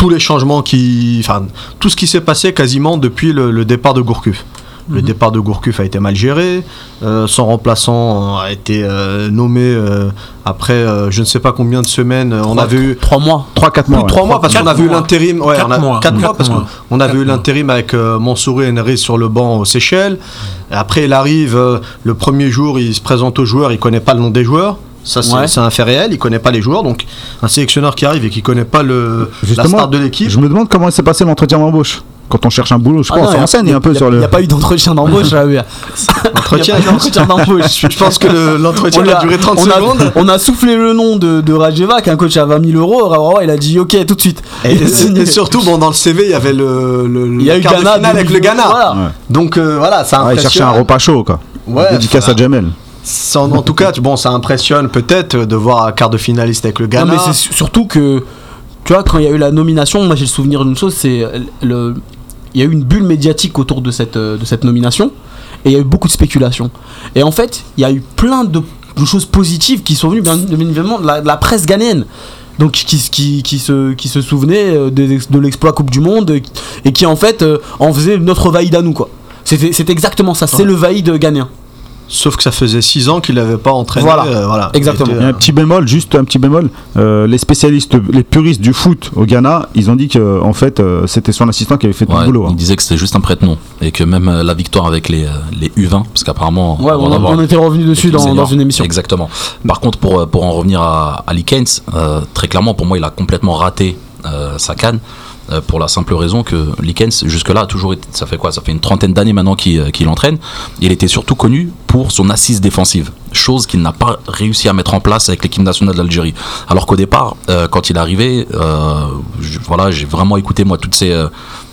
Tous les changements qui. Enfin, tout ce qui s'est passé quasiment depuis le, le départ de Gourcuff. Le départ de Gourcuff a été mal géré. euh, son remplaçant a été euh, nommé euh, après euh, je ne sais pas combien de semaines. On avait eu Trois mois. 3-4 plus mois. de trois ouais. mois parce qu'on avait eu l'intérim. Ouais, Quatre on a- mois. quatre mois parce qu'on avait eu l'intérim avec euh, Mansouri et Enriz sur le banc aux Seychelles. Après, il arrive euh, le premier jour, il se présente aux joueurs, il connaît pas le nom des joueurs. Ça, c'est Ouais. un fait réel, il connaît pas les joueurs. Donc, un sélectionneur qui arrive et qui connaît pas le, la Justement, star de l'équipe. Je me demande comment s'est passé l'entretien d'embauche. Quand on cherche un boulot, je Ah pense, non, on y a- enseigne y a- un peu y a- sur Il le. n'y a pas eu d'entretien d'embauche là. oui. Entretien. Il a d'entretien d'embauche. Je pense que le- l'entretien On a a- duré 30 on a- secondes. On a soufflé le nom de, de Rajeva, qui est un coach à 20 000 euros. Il a dit ok tout de suite. Et, Il a signé. et surtout, bon, dans le CV, il y avait le, le, il y a le eu Ghana avec le Ghana. Voilà. Ouais. Donc euh, voilà, ça Ah, il cherchait un repas chaud, quoi. Ouais, Dédicace à Jamel. En tout cas, bon, ça impressionne peut-être de voir un quart de finaliste avec le Non, Ghana. mais c'est su- surtout que, tu vois, quand il y a eu la nomination, moi j'ai le souvenir d'une chose, c'est le, il y a eu une bulle médiatique autour de cette, euh, de cette nomination, et il y a eu beaucoup de spéculations. Et en fait, il y a eu plein de, de choses positives qui sont venues, bien évidemment, de la, de la presse ghanéenne. Donc qui, qui, qui, se, qui se souvenait euh, ex- de l'exploit Coupe du Monde et qui- en fait euh, en faisait notre vaïd à nous quoi. C'était c'est exactement ça, c'est Ouais. le vaïd ghanéen. Sauf que ça faisait 6 ans qu'il n'avait pas entraîné. Voilà. euh, voilà. Exactement. Il Il y a un petit bémol, juste un petit bémol. Euh, les spécialistes, les puristes du foot au Ghana, ils ont dit que en fait, euh, c'était son assistant qui avait fait tout Ouais, le boulot. hein. il disait que c'était juste un prête-nom et que même euh, la victoire avec les, les U20, parce qu'apparemment. Ouais, on, était revenu dessus dans, dans une émission. Exactement. Par contre, pour, pour en revenir à, à Likens, euh, très clairement, pour moi, il a complètement raté euh, sa canne. Euh, pour la simple raison que Likens, jusque-là, a toujours été, ça fait quoi Ça fait une trentaine d'années maintenant qu'il euh, qu'il entraîne. Il était surtout connu pour son assise défensive, chose qu'il n'a pas réussi à mettre en place avec l'équipe nationale d'Algérie. Alors qu'au départ, euh, quand il est arrivé, voilà, j'ai vraiment écouté moi toutes ces,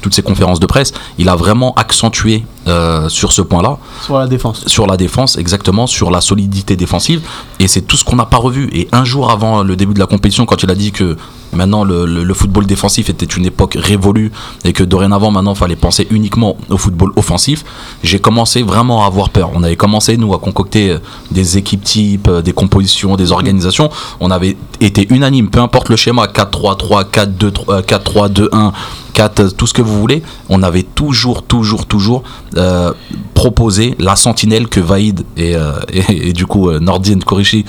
toutes ces conférences de presse. Il a vraiment accentué euh, sur ce point-là Sur la défense. sur la défense, exactement, sur la solidité défensive. Et c'est tout ce qu'on n'a pas revu. Et un jour avant le début de la compétition, quand il a dit que maintenant le, le- le football défensif était une époque révolue et que dorénavant maintenant il fallait penser uniquement au football offensif, j'ai commencé vraiment à avoir peur. On avait commencé nous à concocter euh, des équipes types, euh, des compositions, des organisations. On avait été unanime, peu importe le schéma 4-3-3, 4-2-3, euh, 4-3-2-1. 4, euh, tout ce que vous voulez, on avait toujours, toujours, toujours euh, proposé la sentinelle que Vaïd et, euh, et, et du coup euh, Nordin Korishi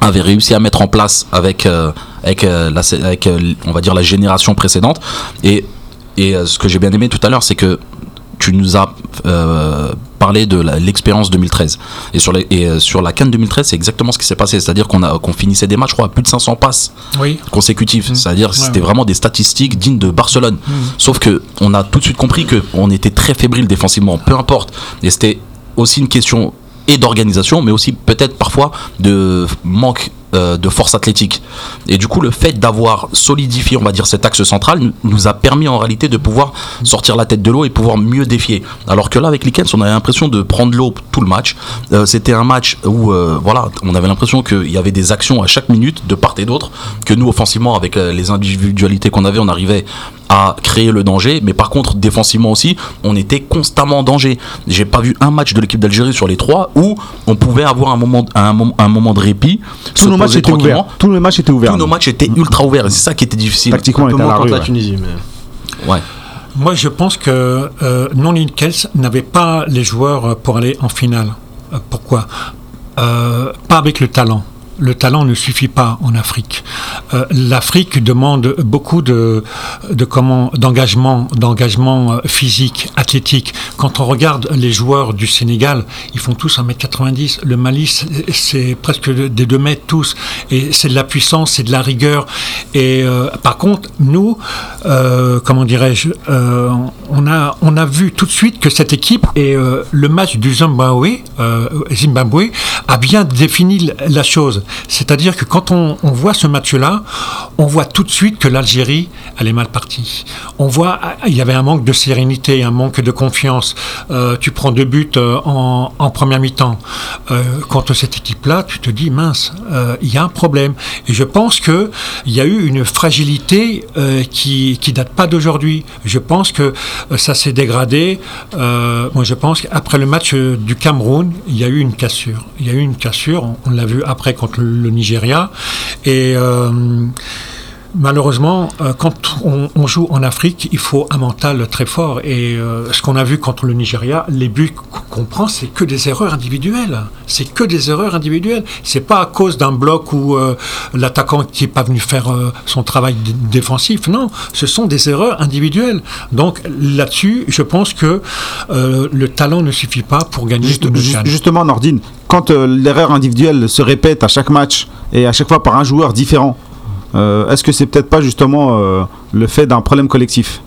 avaient réussi à mettre en place avec, avec, la, avec on va dire la génération précédente. Et, et ce que j'ai bien aimé tout à l'heure, c'est que tu nous as euh, parlé de l'expérience 2013. Et sur, les, et euh, sur la Cannes 2013, c'est exactement ce qui s'est passé. C'est-à-dire qu'on a qu'on finissait des matchs, je crois, à plus de 500 passes Oui. consécutifs. C'est-à-dire que Ouais, c'était ouais. vraiment des statistiques dignes de Barcelone. Sauf que on a tout de suite compris que on était très fébrile défensivement, peu importe. Et c'était aussi une question et d'organisation, mais aussi peut-être parfois de manque euh, de force athlétique. Et du coup, le fait d'avoir solidifié, on va dire, cet axe central nous, a permis en réalité de pouvoir sortir la tête de l'eau et pouvoir mieux défier. Alors que là, avec Likens, on avait l'impression de prendre l'eau tout le match. Euh, C'était un match où, euh, voilà, on avait l'impression qu'il y avait des actions à chaque minute de part et d'autre, que nous, offensivement, avec les individualités qu'on avait, on arrivait à créer le danger, mais par contre défensivement aussi, on était constamment en danger. J'ai pas vu un match de l'équipe d'Algérie sur les trois où on pouvait avoir un moment, un, un moment de répit, se matchs poser étaient tranquillement. ouverts. Tous les matchs étaient ouverts. Tous nos matchs étaient ultra ouverts et c'est ça qui était difficile. Tactiquement, on était à la contre rue. la. Tunisie. Mais... Ouais. Moi, je pense que euh, non Kels n'avait pas les joueurs pour aller en finale. Euh, pourquoi? Euh, Pas avec le talent. Le talent ne suffit pas en Afrique. Euh, L'Afrique demande beaucoup de, d'engagement, d'engagement euh, physique, athlétique. Quand on regarde les joueurs du Sénégal, ils font tous 1m90. Le Mali, c'est- presque des 2 mètres tous. Et c'est de la puissance, c'est de la rigueur. Et euh, par contre, nous, comment dirais-je, on, a, vu tout de suite que cette équipe et le match du Zimbabwe, Zimbabwe a bien défini la chose. C'est-à-dire que quand on, voit ce match-là, on voit tout de suite que l'Algérie, elle est mal partie. On voit, il y avait un manque de sérénité, un manque de confiance. Euh, tu prends deux buts euh, en, première mi-temps. Euh, contre cette équipe-là, tu te dis, mince, euh, il y a un problème. Et je pense que il y a eu une fragilité qui, qui date pas d'aujourd'hui. Je pense que ça s'est dégradé. Moi, je pense qu'après le match du Cameroun, il y a eu une cassure. Il y a eu une cassure. On, on l'a vu après contre le, Nigeria. Et euh, Malheureusement, euh, quand on, on joue en Afrique, il faut un mental très fort. Et euh, ce qu'on a vu contre le Nigeria, les buts qu'on prend, c'est que des erreurs individuelles. C'est que des erreurs individuelles. C'est pas à cause d'un bloc ou euh, l'attaquant qui est pas venu faire euh, son travail défensif. Non, ce sont des erreurs individuelles. Donc là-dessus, je pense que le talent ne suffit pas pour gagner Juste- justement, Nordine, quand l'erreur individuelle se répète à chaque match et à chaque fois par un joueur différent, est-ce que c'est peut-être pas justement euh, le fait d'un problème collectif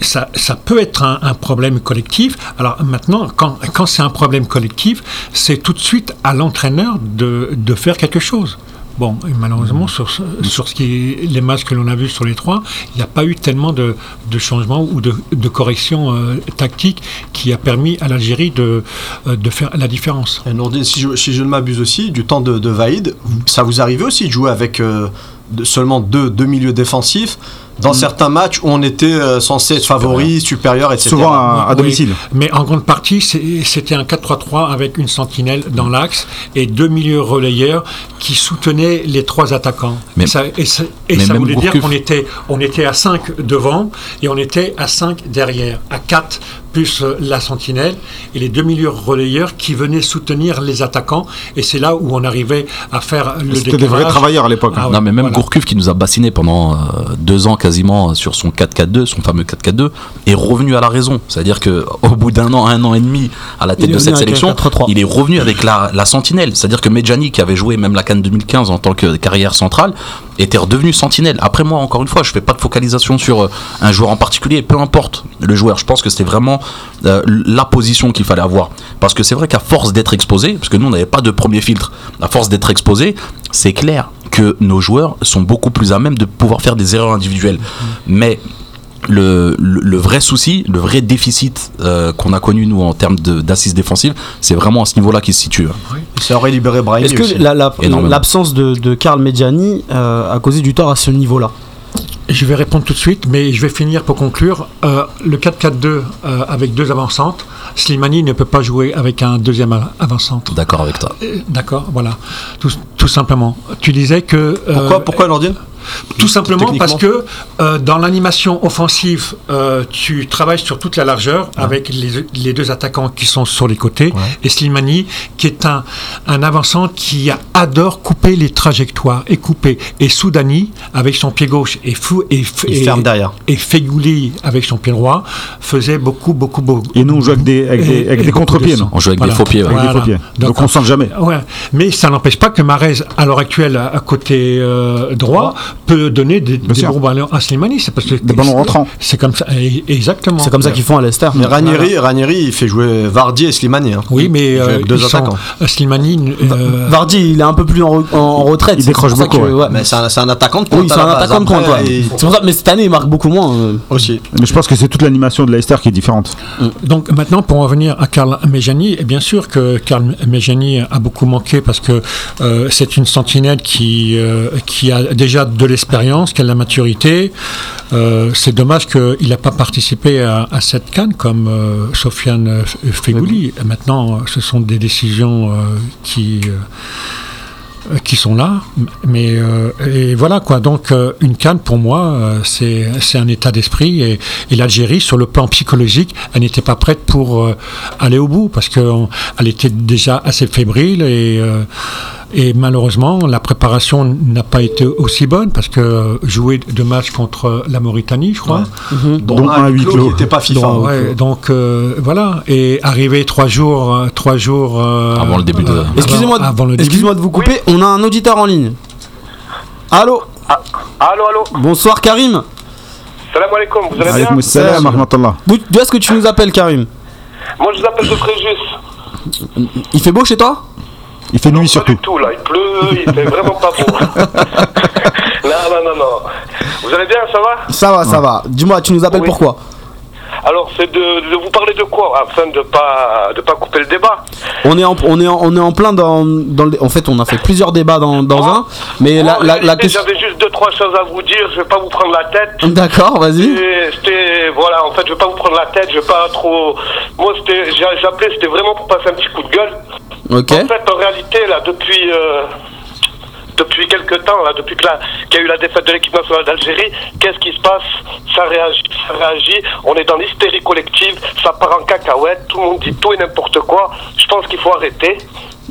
ça, ça peut être un, un problème collectif. Alors maintenant, quand, quand c'est un problème collectif, c'est tout de suite à l'entraîneur de, de faire quelque chose. Bon, et malheureusement, sur, ce- sur ce qui est- les matchs que l'on a vus sur les trois, il n'y a pas eu tellement de, de changements ou de, de corrections euh, tactiques qui a permis à l'Algérie de, euh, de faire la différence. Et si je, si je ne m'abuse aussi, du temps de, de Vaïd, ça vous arrivait aussi de jouer avec euh, de- seulement deux, deux milieux défensifs dans certains matchs où on était euh, censé être favori, supérieur, etc. Souvent à, à Oui, domicile. Mais en grande partie, c'était un 4-3-3 avec une sentinelle dans l'axe et deux milieux relayeurs qui soutenaient les trois attaquants. Mais- ça, et ça, et mais ça voulait dire qu'on était, on était à 5 devant et on était à 5 derrière, à 4 plus euh, la sentinelle et les deux milieux relayeurs qui venaient soutenir les attaquants. Et c'est là où on arrivait à faire le C'était des vrais travailleurs à l'époque. hein. Ah ouais, non, mais même voilà. Gourcuff qui nous a bassiné pendant euh, deux ans quasiment sur son 4-4-2, son fameux 4-4-2, est revenu à la raison. C'est-à-dire que au bout d'un an, un an et demi à la tête de cette sélection, un 4-3-3. il est revenu avec la, la sentinelle. C'est-à-dire que Medjani, qui avait joué même la Cannes 2015 en tant que carrière centrale, était redevenu sentinelle. Après moi, encore une fois, je fais pas de focalisation sur euh, un joueur en particulier, peu importe le joueur. Je pense que c'était vraiment euh, la position qu'il fallait avoir. Parce que c'est vrai qu'à force d'être exposé, parce que nous on n'avait pas de premier filtre, à force d'être exposé, c'est clair que nos joueurs sont beaucoup plus à même de pouvoir faire des erreurs individuelles. Mais le, le, le vrai souci, le vrai déficit euh, qu'on a connu nous en termes d'assises défensives, c'est vraiment à ce niveau-là qu'il se situe. Ça aurait libéré Brahimi Est-ce que la- la- l'absence de, de Karl Medjani euh, a causé du tort à ce niveau-là? Je vais répondre tout de suite, mais je vais finir pour conclure. Euh, le 4-4-2 euh, avec deux avancantes, Slimani ne peut pas jouer avec un deuxième avant-centre. D'accord avec toi. Euh, D'accord, voilà, tout, tout simplement. Tu disais que... euh, Pourquoi, pourquoi Nourdine Tout simplement parce que euh, dans l'animation offensive, euh, tu travailles sur toute la largeur avec les, les deux attaquants qui sont sur les côtés et Slimani qui est un, un avançant qui adore couper les trajectoires et couper. Et Soudani avec son pied gauche et fou et, ferme derrière. et Fegouli avec son pied droit faisait beaucoup beaucoup beaucoup. Et nous, on joue avec des- avec des- et- avec et des beaucoup contre-pieds. On joue avec des faux pieds, ouais. Avec des faux pieds. Donc on sent jamais. Ouais, mais ça n'empêche pas que Marez, à l'heure actuelle, à côté euh, droit, peut donner des, des bons ballons à Slimani. C'est parce que Des ballons rentrants. C'est comme ça, et- exactement. C'est comme ça qu'ils font à Leicester. Mais Ranieri, Ranieri, il fait jouer Vardy et Slimani. hein. Oui, mais euh, deux attaquants. euh, Slimani. euh, Vardy, il est un peu plus en, re- en retraite. Il décroche beaucoup, que- ouais. ouais. Mais c'est un, attaquant de pointe. Oui, c'est un attaquant de pointe. Mais cette année, il marque beaucoup moins. euh. Aussi. Mais je pense que c'est toute l'animation de Leicester qui est différente. Donc maintenant, pour en revenir à Karl Mejani, et bien sûr que Karl Mejani a beaucoup manqué parce que euh, c'est une sentinelle qui, euh, qui a déjà de l'expérience, qui a de la maturité. Euh, c'est dommage qu'il n'a pas participé à, à cette canne comme euh, Sofiane F- Fegouli. Maintenant, ce sont des décisions euh, qui... euh, euh, qui sont là, mais euh, et voilà quoi. Donc euh, une canne pour moi, euh, c'est c'est un état d'esprit et, et l'Algérie sur le plan psychologique, elle n'était pas prête pour euh, aller au bout parce que on- elle était déjà assez fébrile et euh, Et malheureusement, la préparation n'a pas été aussi bonne parce que jouer deux matchs contre la Mauritanie, je crois. Dont un à huis clos. n'était pas FIFA. Donc, ouais, donc, euh, voilà, et arriver trois jours, euh, trois jours euh, Avant le début de- euh, Excusez-moi avant, avant le de, début. excusez-moi de vous couper, on a un auditeur en ligne. Allô Allô, allô, Bonsoir Karim. salam alaikum, vous allez bien salam. D'où d'où est-ce que tu nous appelles Karim? Moi je vous appelle de Fréjus. Il fait beau chez toi? Il fait nuit Pas surtout. du tout là, il pleut, il fait vraiment pas beau. non, non, non, non. Vous allez bien, ça va? Ça va, ça va. Dis-moi, tu nous appelles Oui. pourquoi? Alors c'est de, de vous parler de quoi Afin de pas de pas couper le débat? on est, en, on, est en, on est en plein dans, dans le- En fait, on a fait plusieurs débats dans, dans un. Mais la, la, question. J'avais juste deux, trois choses à vous dire, je vais pas vous prendre la tête. D'accord, vas-y. C'était, voilà, en fait, je vais pas vous prendre la tête, je vais pas trop. Moi, c'était, j'ai j'ai appelé, c'était vraiment pour passer un petit coup de gueule. En fait, en réalité, là, depuis, euh, depuis quelques temps, là, depuis qu'il y a eu la défaite de l'équipe nationale d'Algérie, qu'est-ce qui se passe? Ça réagit, ça réagit. On est dans l'hystérie collective, ça part en cacahuète, tout le monde dit tout et n'importe quoi. Je pense qu'il faut arrêter,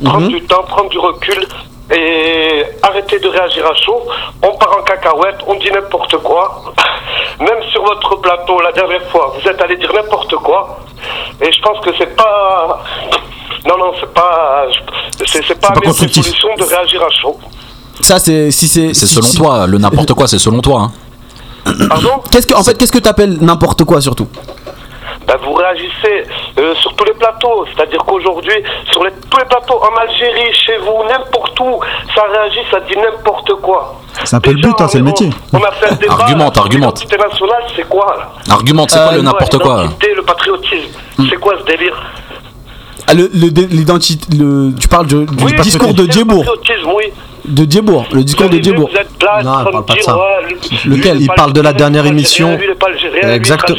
prendre du temps, prendre du recul. Et arrêter de réagir à chaud. On part en cacahuète, on dit n'importe quoi. Même sur votre plateau, la dernière fois, vous êtes allé dire n'importe quoi. Et je pense que c'est pas. Non, non, c'est pas. C'est c'est pas, pas constructif. solution de réagir à chaud. Ça, c'est. Si c'est C'est si- selon si- toi, le n'importe quoi, c'est selon toi. hein. Pardon? Qu'est-ce que, en fait, qu'est-ce que t'appelles n'importe quoi surtout? Ben, Vous réagissez euh, sur tous les plateaux. C'est-à-dire qu'aujourd'hui, sur les- tous les plateaux, en Algérie, chez vous, n'importe où, ça réagit, ça dit n'importe quoi. C'est un peu le but, hein, c'est le métier. On a fait un débat. Argumente, argumente. L'identité nationale, c'est quoi là? Argumente, c'est quoi Euh, le n'importe quoi? L'identité, le patriotisme, c'est quoi ce délire? Ah, le- le l'identité. Le, tu parles du, du Oui, discours de le Djebour. patriotisme, oui. De Djebour. Le discours de Vous avez vu, Djebour. Vous êtes là, Non, il parle pas de ça. Lequel lui, Il parle de la dernière émission. Exact.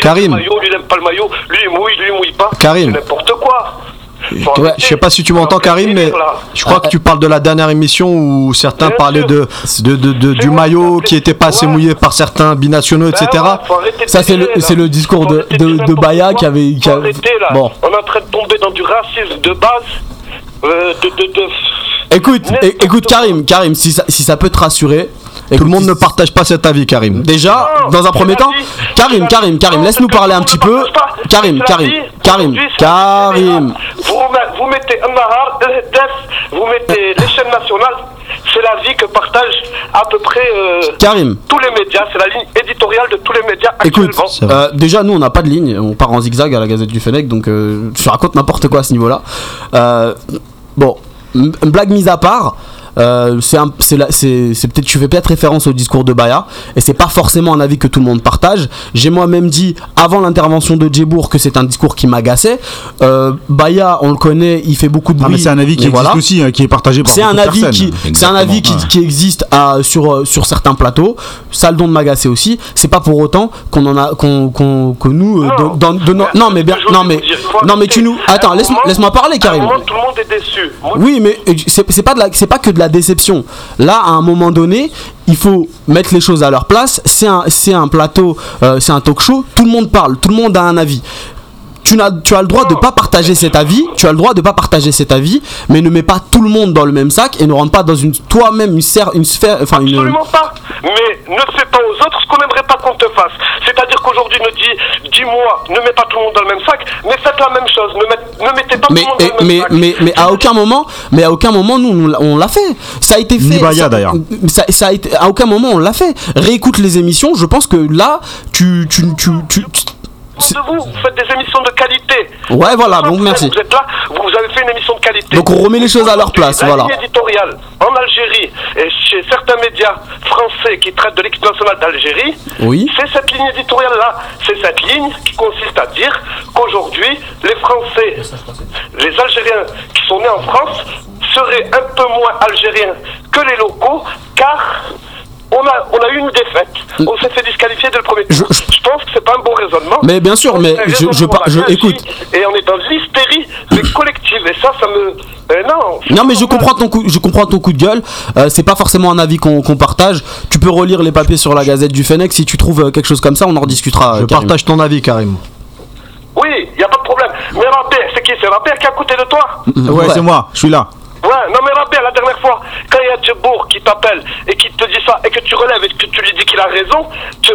Karim. aime le maillot, lui, il n'aime pas le maillot. Lui, il mouille, lui, il mouille pas. Karim. Ouais. Je sais pas si tu m'entends Karim, mais je crois que tu parles de la dernière émission où certains parlaient de, de, de- de- du maillot qui était pas assez mouillé par certains binationaux, Ben etc. ouais, de Ça, c'est le- c'est le discours de- de- Baya qui avait- qui. Bon. On est en train de tomber dans du racisme de base. euh, de, Écoute, écoute. Karim, Karim, si ça, si ça peut te rassurer. Tout écoute, le monde ne partage pas cet avis, Karim. Déjà, Non, dans un premier temps. Karim, Karim. Karim, laisse-nous parler tout un petit peu. Karim, Karim. Karim, Karim. Vous, met- vous mettez un Nahar, un Hedef, vous mettez les chaînes nationales. C'est la vie que partagent à peu près euh, Karim, tous les médias. C'est la ligne éditoriale de tous les médias écoute, euh, déjà nous on n'a pas de ligne, on part en zigzag à la Gazette du Fennec, donc euh, je raconte n'importe quoi à ce niveau-là. Euh, bon, blague mise à part. Euh, c'est peut-être tu fais peut-être référence au discours de Baya et c'est pas forcément un avis que tout le monde partage j'ai moi-même dit avant l'intervention de Djebour que c'est un discours qui m'agaçait euh, Baya on le connaît il fait beaucoup de Ah, bruit mais c'est un avis qui existe voilà. aussi, hein, qui est partagé par C'est un avis personnes. qui, c'est un avis qui, existe à- sur euh, sur certains plateaux. Ça a le don de m'agacer aussi. C'est pas pour autant qu'on en a qu'on que nous euh, Non. dans- Mais non mais bien non mais non mais tu nous attends laisse-moi parler Karim. tout le monde est déçu. Oui, mais euh, c'est c'est pas de la, c'est pas que de la déception. Là, à un moment donné, il faut mettre les choses à leur place. C'est un, un plateau, euh, c'est un talk show. Tout le monde parle, tout le monde a un avis. Tu, n'as, tu as le droit de pas partager cet avis. Tu as le droit de pas partager cet avis, mais ne mets pas tout le monde dans le même sac et ne rentre pas dans une toi-même une sphère, une sphère, enfin une. Absolument pas. Mais ne fais pas aux autres ce qu'on n'aimerait pas qu'on te fasse. C'est-à-dire qu'aujourd'hui, ne dis, dis-moi, ne mets pas tout le monde dans le même sac, mais faites la même chose. Ne, met- ne mettez pas Mais, tout le monde et- dans le même mais, sac. mais, mais à aucun moment, mais à aucun moment nous on l'a- on l'a fait. Ça a été fait. Ni Baya, ça- d'ailleurs. Ça, ça a été, à aucun moment on l'a fait. Réécoute les émissions. Je pense que là, tu, tu, tu, tu- tu- de vous, vous faites des émissions de qualité. Ouais, voilà, Vous merci. Vous êtes là, vous avez fait une émission de qualité. Donc on remet les choses à leur place, la voilà. ligne éditoriale en Algérie et chez certains médias français qui traitent de l'équipe nationale d'Algérie, Oui. c'est cette ligne éditoriale-là. C'est cette ligne qui consiste à dire qu'aujourd'hui, les Français, les Algériens qui sont nés en France, seraient un peu moins algériens que les locaux, car on a, on a eu une défaite. On s'est fait disqualifier dès le premier tour. Je- Je, pense que c'est pas un bon raisonnement. Mais bien sûr, mais je- je par- écoute. Et on est dans l'hystérie mais collective. Et ça, ça me. euh, non. Non mais je comprends ton coup, je comprends ton coup de gueule. Euh, c'est pas forcément un avis qu'on qu'on partage. Tu peux relire les papiers sur la Gazette du Fennec si tu trouves euh, quelque chose comme ça, on en rediscutera. Je Karim. partage ton avis, Karim. Oui, il n'y a pas de problème. Mais Rabé, c'est qui? C'est Rabé qui est à côté de toi Ouais, c'est moi, je suis là. Ouais, non mais Djebour qui t'appelle et qui te dit ça et que tu relèves et que tu lui dis qu'il a raison,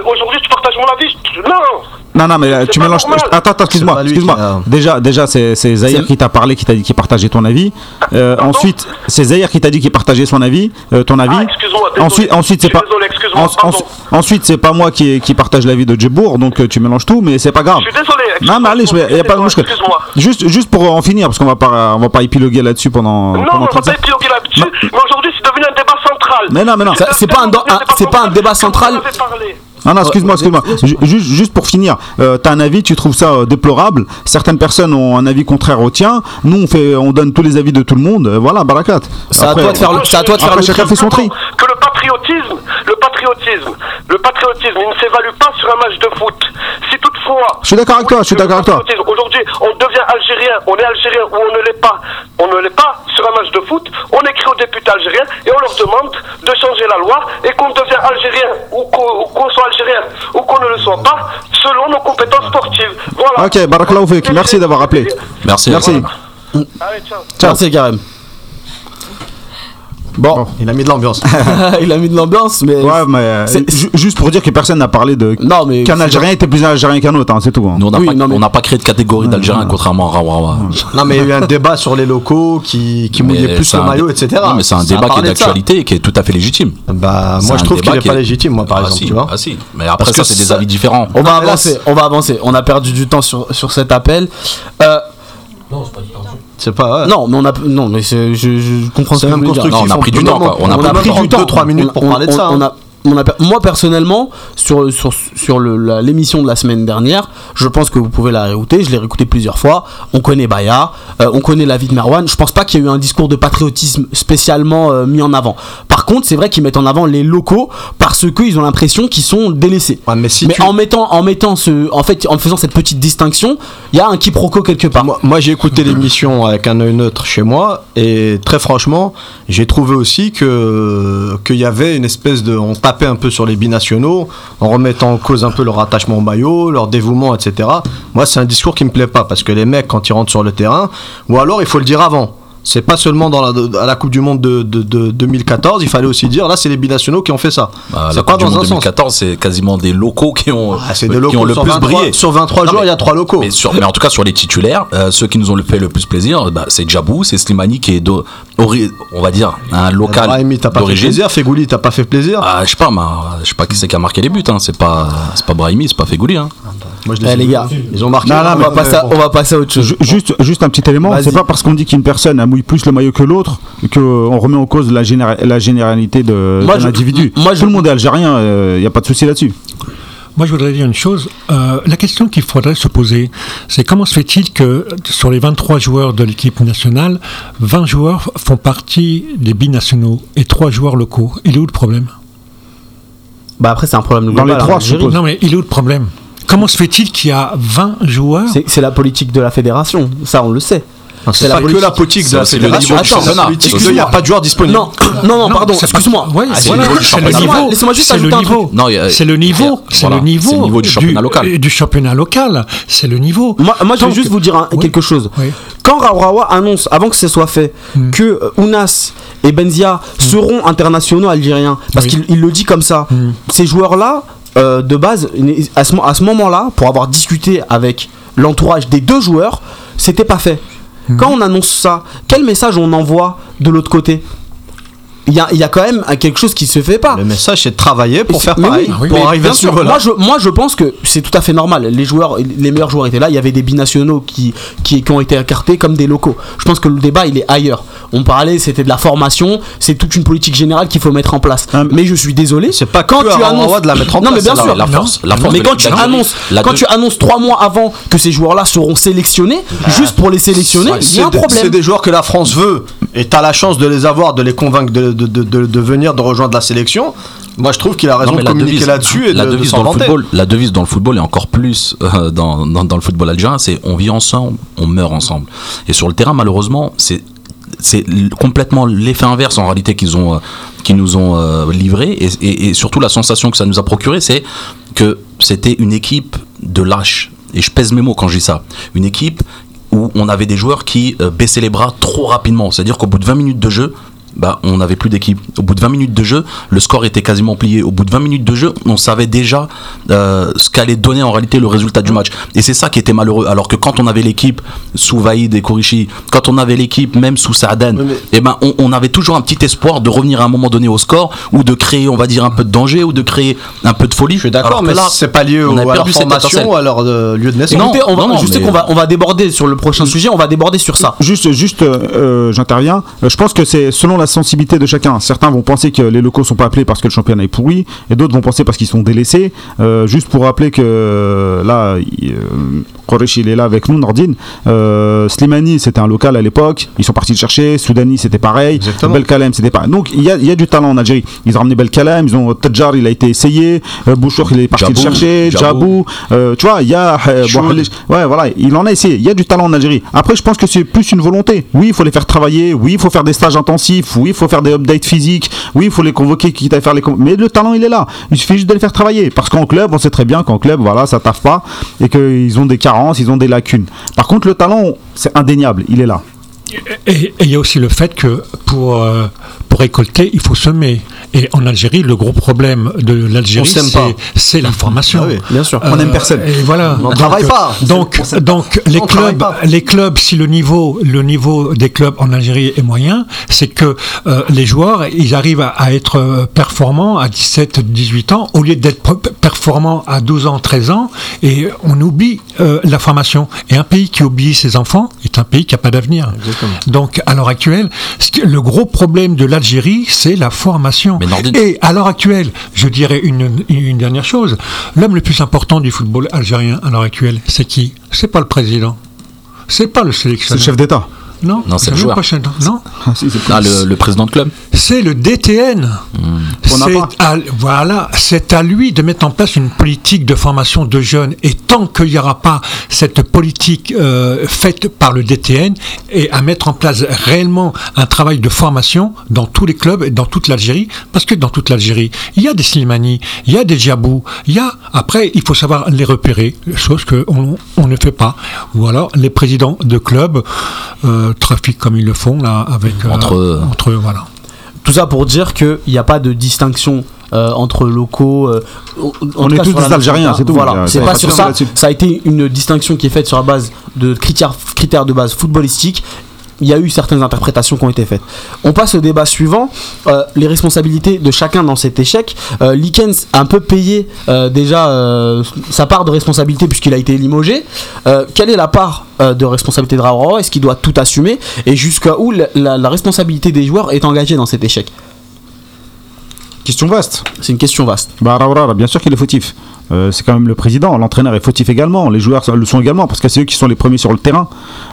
aujourd'hui tu partages mon avis. Non Non, non, mais euh, tu mélanges. normal. Attends, attends, excuse-moi, excuse-moi. qui Déjà, déjà, c'est c'est Zahir qui t'a parlé, qui t'a dit qu'il partageait ton avis. Euh, ensuite, c'est Zahir qui t'a dit qu'il partageait son avis, euh, ton avis. Ah, excuse-moi, désolé. ensuite, ensuite, c'est pas. désolé, en- en- ensuite, c'est pas moi qui, qui partage l'avis de Djebour, donc euh, tu mélanges tout, mais c'est pas grave. Je suis désolé. Non, mais allez, je vais- y a pas de mouche. Excuse-moi. Juste, juste pour en finir, parce qu'on va pas, on va pas épiloguer là-dessus pendant. Non, pendant on va 30 pas épiloguer là-dessus, mais aujourd'hui c'est devenu un débat central. Mais non, mais non. C'est pas un- c'est pas un débat central. Parlé. Non, non, excuse-moi, excuse-moi. Ju- Juste, juste pour finir, euh, t'as un avis, tu trouves ça euh, déplorable? Certaines personnes ont un avis contraire au tien. Nous, on fait, on donne tous les avis de tout le monde. Euh, Voilà, barakat. C'est à toi de faire le- c'est à toi de faire Après, le chacun fait son tri. Que le patriotisme, le patriotisme, le patriotisme, il ne s'évalue pas sur un match de foot. Je suis d'accord avec toi, je suis d'accord avec toi. Aujourd'hui, on devient algérien, on est algérien ou on ne l'est pas. On ne l'est pas sur un match de foot. On écrit aux députés algériens et on leur demande de changer la loi et qu'on devient algérien ou qu'on soit algérien ou qu'on ne le soit pas selon nos compétences sportives. Voilà. Ok, barakallahu fik. Merci d'avoir appelé. Merci. Merci. Allez, ciao. Ciao. Merci Karim. Bon, Il a mis de l'ambiance. il a mis de l'ambiance, mais. Ouais, mais euh, C'est- ju- juste pour dire que personne n'a parlé de Non, mais. qu'un Algérien était plus algérien qu'un autre, hein, c'est tout. hein. Nous, on n'a Oui, pas, non, mais- on n'a pas créé de catégorie d'Algériens, contrairement à Rawawa. non, mais il y a eu un débat sur les locaux qui, qui mouillaient plus le un maillot, dé- etc. Non, mais c'est un Ça débat qui est d'actualité et qui est tout à fait légitime. Bah, C'est moi, je trouve qu'il n'est pas est- légitime, moi, par Ah, exemple, si, tu vois. ah, si. Mais après, ça, c'est des avis différents. On va Non, là, avancer, on va avancer. On a perdu du temps sur, sur cet appel. Euh, C'est pas. Ouais. non, mais on a non, mais c'est- je, je comprends ce C'est que même constructif. Non, on a pris du temps, quoi. On a On pas a même pris pas du temps, 2-3 minutes pour On- parler de on- ça. on hein. a- on a moi personnellement, sur, sur, sur l'émission de la semaine dernière, je pense que vous pouvez la réécouter. Je l'ai réécouté plusieurs fois. On connaît Baya, euh, on connaît la vie de Merwan. Je pense pas qu'il y ait eu un discours de patriotisme spécialement euh, mis en avant. Par contre, c'est vrai qu'ils mettent en avant les locaux parce qu'ils ont l'impression qu'ils sont délaissés. Ouais, mais si mais tu- en mettant, en mettant ce, en fait, en faisant cette petite distinction, il y a un quiproquo quelque part. Moi, moi, j'ai écouté l'émission avec un œil neutre chez moi et très franchement, j'ai trouvé aussi que qu'il y avait une espèce de, on tapait un peu sur les binationaux en remettant en cause un peu leur attachement au maillot, leur dévouement, etc. Moi, c'est un discours qui me plaît pas parce que les mecs quand ils rentrent sur le terrain, ou alors il faut le dire avant. C'est pas seulement dans la, à la Coupe du Monde de, de- de 2014, il fallait aussi dire là c'est les binationaux qui ont fait ça. Bah, c'est pas dans Monde un sens. 2014, c'est quasiment des locaux qui ont, Ah, qui ont le plus 23 brillé. Sur 23 Non, jours, mais- il y a trois locaux. Mais, sur- mais en tout cas, sur les titulaires, euh, ceux qui nous ont fait le plus plaisir, bah, c'est Djabou, c'est Slimani qui est, d'o- ori- on va dire, un local Brahimi, t'as pas fait plaisir. Fegouli, t'as pas fait plaisir. Ah, je sais pas, je sais pas qui c'est qui a marqué les buts. Hein. C'est pas, c'est pas Brahimi, c'est pas Fegouli. Hein. Moi, je Eh, ai les gars, Ils ont marqué. Non, non, on, va passer à, on va passer à autre chose. Ju- Juste, juste un petit élément, c'est pas parce qu'on dit qu'une personne mouille plus le maillot que l'autre qu'on remet en cause la, généra- la généralité de, Moi, de je- l'individu. moi, Tout je- le monde est algérien, il n'y a pas de souci là-dessus. Moi, je voudrais dire une chose. Euh, la question qu'il faudrait se poser, c'est comment se fait-il que sur les 23 joueurs de l'équipe nationale, 20 joueurs font partie des binationaux et 3 joueurs locaux? Il est où le problème? Bah après, c'est un problème Dans global. les trois, en je suppose. Non, mais il est où le problème? Comment se fait-il qu'il y a 20 joueurs? C'est c'est la politique de la fédération, ça on le sait. C'est pas que la politique de C'est la fédération. il n'y a pas de joueurs disponibles. Non, non, pardon, excuse-moi. C'est le niveau. Laissez-moi juste ajouter un truc. C'est le niveau. C'est le niveau. c'est le niveau du championnat local. euh, Du championnat local. C'est le niveau. Moi, je veux juste vous dire quelque chose. Quand Raourawa annonce, avant que ce soit fait, Hmm. que euh, Ounas et Benzia seront internationaux algériens, parce qu'il il le dit comme ça, Hmm. ces joueurs-là, euh, de base, à ce, à ce moment-là, pour avoir discuté avec l'entourage des deux joueurs, c'était pas fait. Quand on annonce ça, quel message on envoie de l'autre côté? Il y a, il y a quand même quelque chose qui se fait pas. Le message, c'est de travailler pour faire pareil, oui, pour arriver bien à ce sûr, niveau-là. Moi je, moi, je pense que c'est tout à fait normal. Les joueurs, les meilleurs joueurs étaient là. Il y avait des binationaux qui, qui, qui ont été écartés comme des locaux. Je pense que le débat, il est ailleurs. On parlait, c'était de la formation. C'est toute une politique générale qu'il faut mettre en place. Ah, mais je suis désolé. C'est pas quand que tu annonces de la mettre en non, mais place, bien sûr. La force, la force mais quand tu annonces, la quand deux- tu annonces trois mois avant que ces joueurs-là seront sélectionnés, juste pour les sélectionner, il y a un problème. C'est des joueurs que la France veut et tu as la chance de les avoir, de les convaincre de, de, de, de- de venir, de rejoindre la sélection. Moi, je trouve qu'il a raison Non, de communiquer là-dessus et la de, de devise dans le football, la devise dans le football et encore plus euh, dans, dans, dans le football algérien, c'est on vit ensemble, on meurt ensemble. Et sur le terrain, malheureusement, c'est c'est complètement l'effet inverse en réalité qu'ils ont euh, nous ont euh, livré et, et- et surtout la sensation que ça nous a procuré c'est que c'était une équipe de lâches et je pèse mes mots quand je dis ça une équipe où on avait des joueurs qui euh, baissaient les bras trop rapidement c'est à dire qu'au bout de 20 minutes de jeu bah, on n'avait plus d'équipe. Au bout de 20 minutes de jeu, le score était quasiment plié. Au bout de 20 minutes de jeu, on savait déjà euh, ce qu'allait donner en réalité le résultat du match. Et c'est ça qui était malheureux. Alors que quand on avait l'équipe sous Vaïd et Kourichi, quand on avait l'équipe même sous Saaden, eh ben, on, on avait toujours un petit espoir de revenir à un moment donné au score ou de créer, on va dire, un peu de danger ou de créer un peu de folie. Je suis D'accord, mais c'est pas lié à leur formation ou à leur euh, lieu de naissance. Écoutez, on va, je sais qu'on va, on va déborder sur le prochain sujet, on va déborder sur ça. Juste, juste, euh, j'interviens. Je pense que c'est selon la sensibilité de chacun. Certains vont penser que les locaux sont pas appelés parce que le championnat est pourri, et d'autres vont penser parce qu'ils sont délaissés. Euh, juste pour rappeler que euh, là, euh, Koresh, il est là avec nous, Nordine. Slimani, c'était un local à l'époque. Ils sont partis le chercher. Soudani, c'était pareil. Belkalem, c'était pareil. Donc il y a, il y a du talent en Algérie. Ils ont ramené Belkalem. Ils ont Tadjar, il a été essayé. Bouchour, il est parti le Djabou, chercher. Euh, tu vois, il y a. Ouais, voilà, il en a essayé. Il y a du talent en Algérie. Après, je pense que c'est plus une volonté. Oui, il faut les faire travailler. Oui, il faut faire des stages intensifs. Oui, il faut faire des updates physiques. Oui, il faut les convoquer, quitte à faire les. Mais le talent, il est là. Il suffit juste de les faire travailler. Parce qu'en club, on sait très bien qu'en club, voilà, ça taffe pas et qu'ils ont des carences, ils ont des lacunes. Par contre, le talent, c'est indéniable. Il est là. Et et il y a aussi le fait que pour, euh, pour récolter, il faut semer. Et en Algérie, le gros problème de l'Algérie, c'est- la formation. Ah oui, bien sûr. On aime personne. Et voilà. On travaille pas. Donc, On s'aime donc les clubs, les clubs, si le niveau, le niveau des clubs en Algérie est moyen, c'est que euh, les joueurs, ils arrivent à, à être euh, performants à 17, 18 ans, au lieu d'être performants à 12 ans, 13 ans, et on oublie euh, la formation. Et un pays qui oublie ses enfants est un pays qui n'a pas d'avenir. Donc, à l'heure actuelle, le gros problème de l'Algérie, c'est la formation. Et à l'heure actuelle, je dirais une, une dernière chose. L'homme le plus important du football algérien à l'heure actuelle, c'est qui? C'est pas le président. C'est pas le C'est sélectionneur. le chef d'État. Non, Non, c'est le joueur. chef- Non, Ah, Ah, le, le président de club c'est le DTN. À, voilà, c'est à lui de mettre en place une politique de formation de jeunes. Et tant qu'il n'y aura pas cette politique euh, faite par le DTN et à mettre en place réellement un travail de formation dans tous les clubs et dans toute l'Algérie, parce que dans toute l'Algérie, il y a des Slimani, il y a des Djabou, il y a. Après, il faut savoir les repérer, chose qu'on on ne fait pas. Ou alors les présidents de clubs euh, trafiquent comme ils le font là avec euh, Entre eux. entre eux, voilà. Tout ça pour dire qu'il n'y a pas de distinction euh, entre locaux. euh, On est cas, tous des Algériens, c'est tout. Voilà, c'est pas sur ça. Ça a été une distinction qui est faite sur la base de critères, critères de base footballistiques. Il y a eu certaines interprétations qui ont été faites. On passe au débat suivant. euh, les responsabilités de chacun dans cet échec. Euh, Likens a un peu payé euh, déjà euh, sa part de responsabilité puisqu'il a été limogé. Quelle est la part de responsabilité de Raoult Est-ce qu'il doit tout assumer Et jusqu'à où la, la- la responsabilité des joueurs est engagée dans cet échec? Question vaste. C'est une question vaste. Bah, Raoura, bien sûr qu'il est fautif. Euh, c'est quand même le président, l'entraîneur est fautif également, les joueurs le sont également, parce que c'est eux qui sont les premiers sur le terrain.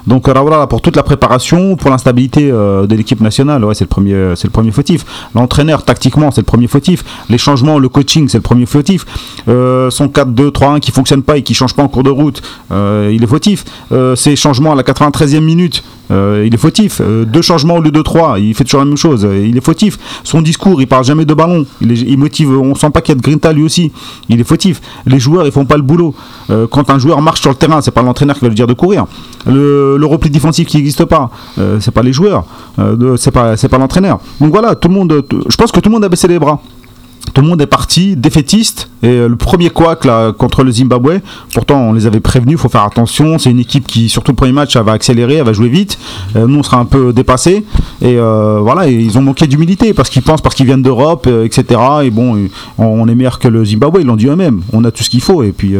Donc Raoura, pour toute la préparation, pour l'instabilité euh, de l'équipe nationale, ouais, c'est le premier, c'est le premier fautif. L'entraîneur, tactiquement, c'est le premier fautif. Les changements, le coaching, c'est le premier fautif. Euh, son 4-2-3-1 qui fonctionne pas et qui change pas en cours de route, euh, il est fautif. Euh, ses changements à la 93e minute, euh, il est fautif. Euh, deux changements au lieu de trois, il fait toujours la même chose. Euh, Il est fautif. Son discours, il parle jamais de ballon. Il, est- il motive. On sent pas qu'il y a de grinta lui aussi. Il est fautif. Les joueurs, ils font pas le boulot. Euh, quand un joueur marche sur le terrain, c'est pas l'entraîneur qui va lui dire de courir. Le, repli défensif qui n'existe pas, euh, c'est pas les joueurs. Euh, pas, l'entraîneur. Donc voilà, tout le monde. Je pense que tout le monde a baissé les bras. Tout le monde est parti défaitiste et euh, le premier couac contre le Zimbabwe. Pourtant on les avait prévenus il faut faire attention c'est une équipe qui surtout le premier match elle va accélérer elle va jouer vite. Euh, nous on sera un peu dépassés. Et euh, voilà ils ont manqué d'humilité parce qu'ils pensent parce qu'ils viennent d'Europe etc et bon on, est meilleur que le Zimbabwe ils l'ont dit eux-mêmes. On a tout ce qu'il faut et puis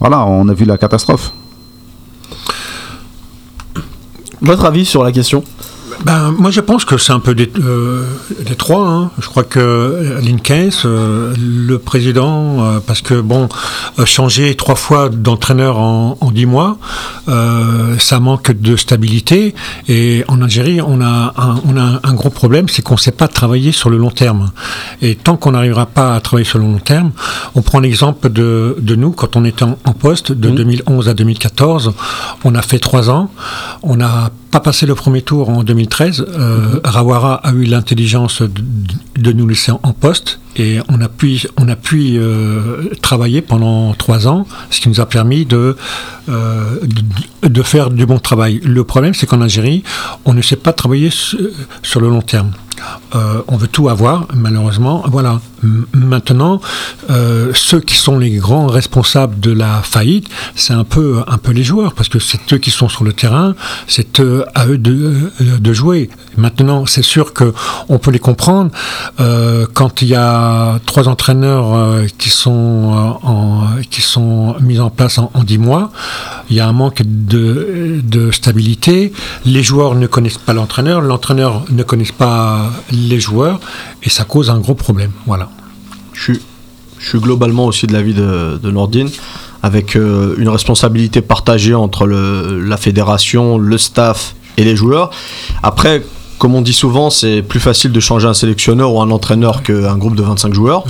voilà on a vu la catastrophe. Votre avis sur la question? Ben, moi, je pense que c'est un peu des, euh, des trois. hein. Je crois que euh, Linkens, euh, le président, euh, parce que bon, changer trois fois d'entraîneur en, en dix mois, ça manque de stabilité. Et en Algérie, on a un, on a un gros problème, c'est qu'on ne sait pas travailler sur le long terme. Et tant qu'on n'arrivera pas à travailler sur le long terme, on prend l'exemple de, de nous quand on était en, en poste de 2011 à 2014. On a fait trois ans. On n'a pas passé le premier tour en 2013. Euh, Rawara a eu l'intelligence de, nous laisser en poste et on a pu, on a pu euh, travailler pendant trois ans, ce qui nous a permis de, euh, de, faire du bon travail. Le problème, c'est qu'en Algérie, on ne sait pas travailler su- sur le long terme. Euh, on veut tout avoir, malheureusement. Voilà. Maintenant, ceux qui sont les grands responsables de la faillite, c'est un peu, un peu les joueurs, parce que c'est eux qui sont sur le terrain, c'est à eux de, de jouer. Maintenant, c'est sûr que on peut les comprendre. Quand il y a trois entraîneurs euh, qui sont euh, qui sont mis en place en, dix mois, il y a un manque de, de stabilité. Les joueurs ne connaissent pas l'entraîneur, l'entraîneur ne connaît pas les joueurs, et ça cause un gros problème. Voilà. Je suis, globalement aussi de l'avis de, de Nordine, avec euh, une responsabilité partagée entre la fédération, le staff et les joueurs. Après, comme on dit souvent, c'est plus facile de changer un sélectionneur ou un entraîneur qu'un groupe de 25 joueurs.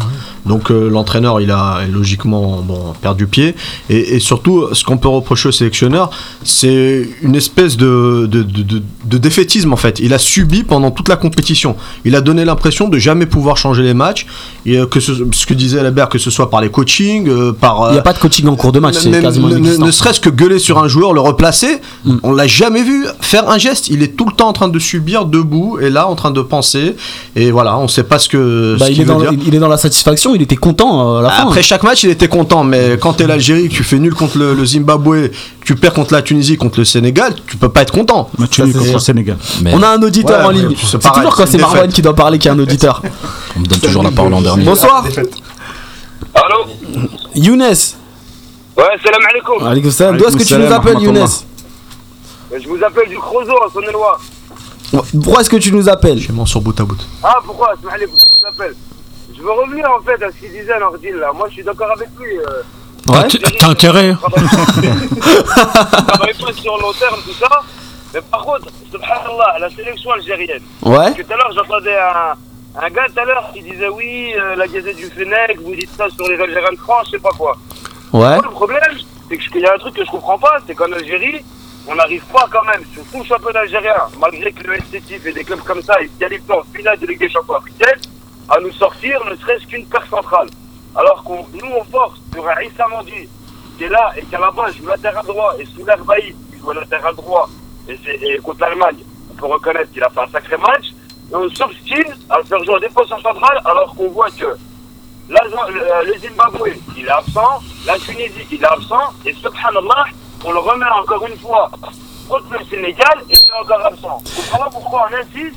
Donc euh, l'entraîneur, il a logiquement bon, perdu pied. Et, et surtout, ce qu'on peut reprocher au sélectionneur, c'est une espèce de, de, de- de- de défaitisme en fait. Il a subi pendant toute la compétition. Il a donné l'impression de jamais pouvoir changer les matchs. Et euh, que ce, ce que disait Albert, que ce soit par les coachings, euh, par... Il n'y a pas de coaching en cours de match, c'est quasiment ne, ne- ne serait-ce que gueuler sur un joueur, le replacer, on l'a jamais vu faire un geste. Il est tout le temps en train de subir debout et là en train de penser. Et voilà, on sait pas ce que. Bah, ce il, qu'il est dans, veut dire. il est dans la satisfaction, il était content euh, à la fin. Après chaque match, il était content, mais quand t'es l'Algérie, que tu fais nul contre le, le Zimbabwe, tu perds contre la Tunisie, contre le Sénégal, tu peux pas être content. Match Ça, nul c'est contre sûr. le Sénégal. Mais On a un auditeur Ouais, en ligne. c'est toujours quand c'est Marwan qui doit parler qu'il y a un auditeur. on me donne toujours la parole en dernier. Bonsoir, Allô Younes. Ouais, salam alaikum. Alaikum salam. D'où est-ce que tu nous appelles, Younes? Je vous appelle du Crozo à Saône-et-Loire. Pourquoi est-ce que tu nous appelles? Je mens sur bout à bout. Ah, pourquoi? Je vous appelle Je veux revenir en fait à ce qu'il disait Nordine là. Moi je suis d'accord avec lui. Euh, Ouais. T'as- intérêt travaille pas sur long terme, tout ça. Mais par contre, subhanallah, la sélection algérienne. Ouais. Parce que tout à l'heure, j'entendais un, un gars tout à l'heure qui disait oui, euh, la gazette du Fennec, vous dites ça sur les Algériens de France, je sais pas quoi. Ouais. Moi, le problème, c'est qu'il y a un truc que je comprends pas, c'est qu'en Algérie, on n'arrive pas quand même, sur tout le championnat algérien, malgré que le SCTIF et des clubs comme ça, ils qualifient en finale de Ligue des Champions africaine, à nous sortir ne serait-ce qu'une paire centrale. Alors qu'on nous, on force sur un Issa Mandi, qui est là et qui à la base joue latéral droit, et sous Baïd, qui joue latéral droit, et, et contre l'Allemagne, on peut reconnaître qu'il a fait un sacré match, et on s'obstine à le faire jouer en défenseur central, alors qu'on voit que Là, le, Zimbabwe, il est absent. La Tunisie, il est absent. Et subhanallah, on le remet encore une fois contre le Sénégal et il est encore absent. Pas pourquoi on insiste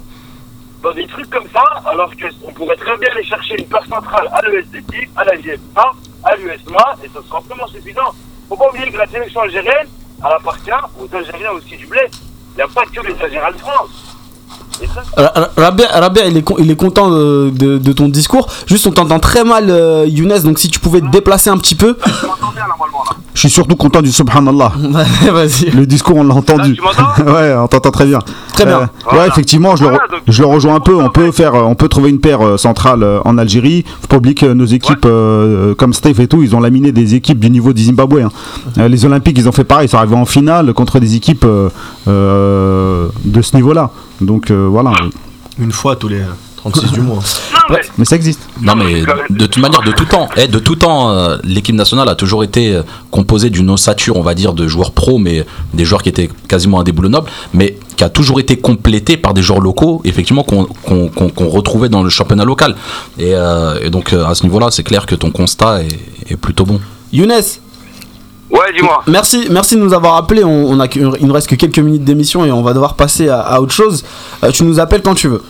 dans des trucs comme ça, alors qu'on pourrait très bien aller chercher une paire centrale à l'ESDT, à la GFA, à l'USMA, et ça sera amplement suffisant. Faut pas oublier que la sélection algérienne, elle appartient aux Algériens aussi du bled. Il n'y a pas que les Algériens de France. Rabia, Rabia, il, est con- il est content de, de- de ton discours. Juste, on t'entend très mal, euh, Younes. Donc, si tu pouvais te déplacer un petit peu. là. Je suis surtout content du subhanallah. Vas-y. Le discours, on l'a entendu. Là, tu m'entends? Ouais, on t'entend très bien. Très bien. Euh, Voilà. Ouais, effectivement, je, le, Voilà, re- donc- je le rejoins un peu. On peut faire, euh, on peut trouver une paire euh, centrale euh, en Algérie. Faut pas oublier que nos équipes, euh, comme Steve et tout, ils ont laminé des équipes du niveau du Zimbabwe. hein. Euh, les Olympiques, ils ont fait pareil. Ils sont arrivés en finale contre des équipes euh, euh, de ce niveau-là. Donc euh, voilà. Une fois tous les 36 du mois. Non, mais Mais ça existe. Non mais de toute manière, de tout temps, eh, de tout temps, euh, l'équipe nationale a toujours été euh, composée d'une ossature, on va dire, de joueurs pros, mais des joueurs qui étaient quasiment indéboulonnables, mais qui a toujours été complétée par des joueurs locaux, effectivement, qu'on retrouvait dans le championnat local. Et, euh, et donc euh, à ce niveau-là, c'est clair que ton constat est, est plutôt bon. Younes, Ouais, dis-moi. merci, merci de nous avoir appelé. On, on a, il nous reste que quelques minutes d'émission et on va devoir passer à, à autre chose. Euh, tu nous appelles quand tu veux.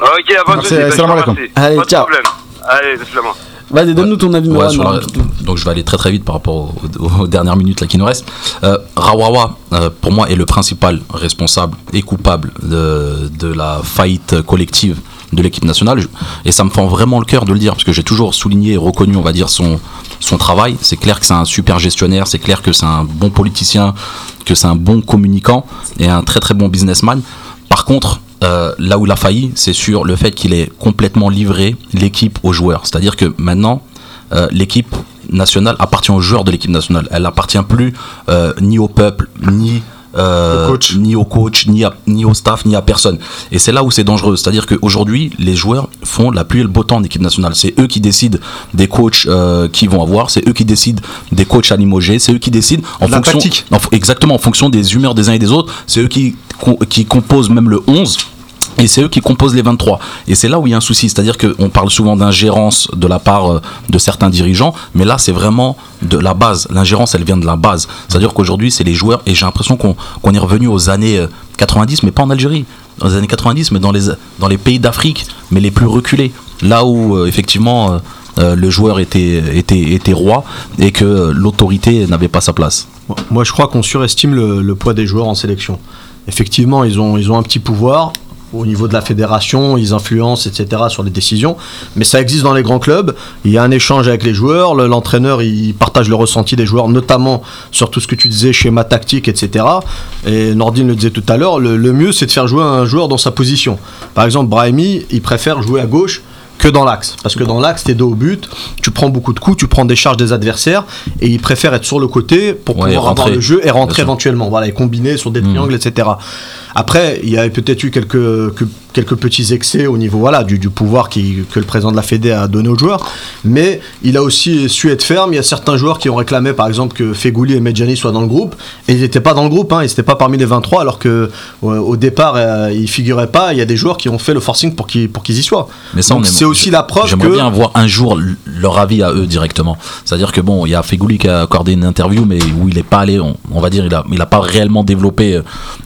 Ok, pas de bah. Allez, pas de ciao. problème. Allez, salam. Vas-y, donne-nous ton avis. Ouais, Marwan, sur la- Marwan. donc je vais aller très très vite par rapport aux, aux- aux dernières minutes là qui nous restent. Euh, Rawawa, euh, pour moi, est le principal responsable et coupable de, de la faillite collective de l'équipe nationale. Et ça me fend vraiment le cœur de le dire, parce que j'ai toujours souligné et reconnu, on va dire, son, son travail. C'est clair que c'est un super gestionnaire, c'est clair que c'est un bon politicien, que c'est un bon communicant et un très très bon businessman. Par contre, euh, là où il a failli, c'est sur le fait qu'il ait complètement livré l'équipe aux joueurs. C'est-à-dire que maintenant, euh, l'équipe nationale appartient aux joueurs de l'équipe nationale. Elle appartient plus euh, ni au peuple, ni euh, coach. ni au coach, ni, à- ni au staff, ni à personne. Et c'est là où c'est dangereux. C'est-à-dire qu'aujourd'hui, les joueurs font la pluie et le beau temps en équipe nationale. C'est eux qui décident des coachs euh, qu'ils vont avoir, c'est eux qui décident des coachs à limoger, c'est eux qui décident en La fonction, en exactement en fonction des humeurs des uns et des autres. C'est eux qui, qui composent même le 11. Et c'est eux qui composent les 23. Et c'est là où il y a un souci. C'est-à-dire qu'on parle souvent d'ingérence de la part euh, de certains dirigeants, mais là, c'est vraiment de la base. L'ingérence, elle vient de la base. C'est-à-dire qu'aujourd'hui, c'est les joueurs, et j'ai l'impression qu'on qu'on est revenu aux années euh, 90, mais pas en Algérie. Dans les années 90, mais dans les, dans les pays d'Afrique, mais les plus reculés. Là où, euh, effectivement, euh, euh, le joueur était, était, était roi et que euh, l'autorité n'avait pas sa place. Moi, je crois qu'on surestime le, le poids des joueurs en sélection. Effectivement, ils ont, ils ont un petit pouvoir. Au niveau de la fédération, ils influencent, etc., sur les décisions. Mais ça existe dans les grands clubs. Il y a un échange avec les joueurs. Le- L'entraîneur, il partage le ressenti des joueurs, notamment sur tout ce que tu disais, schéma tactique, etc. Et Nordine le disait tout à l'heure, le, le mieux, c'est de faire jouer un joueur dans sa position. Par exemple, Brahimi, il préfère jouer à gauche que dans l'axe. Parce que dans l'axe, t'es dos au but, tu prends beaucoup de coups, tu prends des charges des adversaires, et il préfère être sur le côté pour Ouais, pouvoir avoir le jeu et rentrer éventuellement. Voilà, et combiner sur des Mm. triangles, etc. Après, il y a peut-être eu quelques, que- quelques petits excès au niveau voilà, du, du pouvoir qui, que le président de la Fédé a donné aux joueurs, mais il a aussi su être ferme. Il y a certains joueurs qui ont réclamé, par exemple, que Fegouli et Medjani soient dans le groupe, et ils n'étaient pas dans le groupe, hein, ils n'étaient pas parmi les 23, alors que euh, au départ, euh, ils figuraient pas. Il y a des joueurs qui ont fait le forcing pour qu'ils pour qu'ils y soient. Mais ça, c'est aussi la preuve J'aimerais que bien avoir un jour leur avis à eux directement. C'est-à-dire que bon, il y a Fegouli qui a accordé une interview, mais où il n'est pas allé, on, on va dire, il a, il a pas réellement développé euh,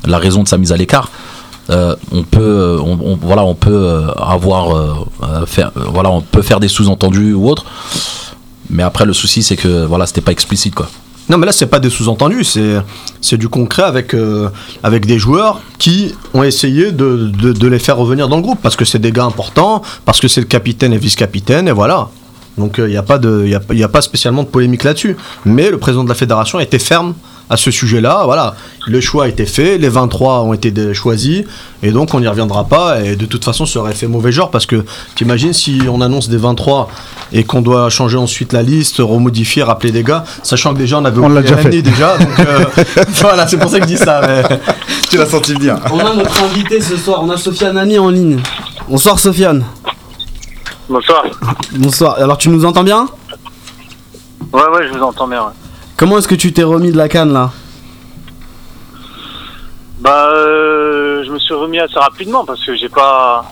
la raison de sa mise à l'écart. Euh, on peut, euh, voilà, on peut euh, avoir, faire, voilà, on peut faire des sous-entendus ou autre. Mais après, le souci, c'est que voilà, c'était pas explicite quoi. Non, mais là, c'est pas des sous-entendus, c'est, c'est du concret avec, avec des joueurs qui ont essayé de, de, les faire revenir dans le groupe parce que c'est des gars importants, parce que c'est le capitaine et vice-capitaine, et voilà. Donc, il n'y a, pas y a, a pas spécialement de polémique là-dessus. Mais le président de la fédération a été ferme à ce sujet-là. Voilà, le choix a été fait, les 23 ont été choisis, et donc on n'y reviendra pas. Et de toute façon, ça aurait fait mauvais genre parce que t'imagines si on annonce des 23 et qu'on doit changer ensuite la liste, remodifier, rappeler des gars, sachant que déjà on avait On l'a déjà fait. Déjà. Donc euh, voilà, c'est pour ça que je dis ça. mais- Tu l'as senti venir. On a notre invité ce soir, on a Sofiane Ami en ligne. Bonsoir Sofiane. Bonsoir. Bonsoir. Alors tu nous entends bien? Ouais, ouais, je vous entends bien. ouais. Comment est-ce que tu t'es remis de la canne là Bah, euh, je me suis remis assez rapidement parce que j'ai pas,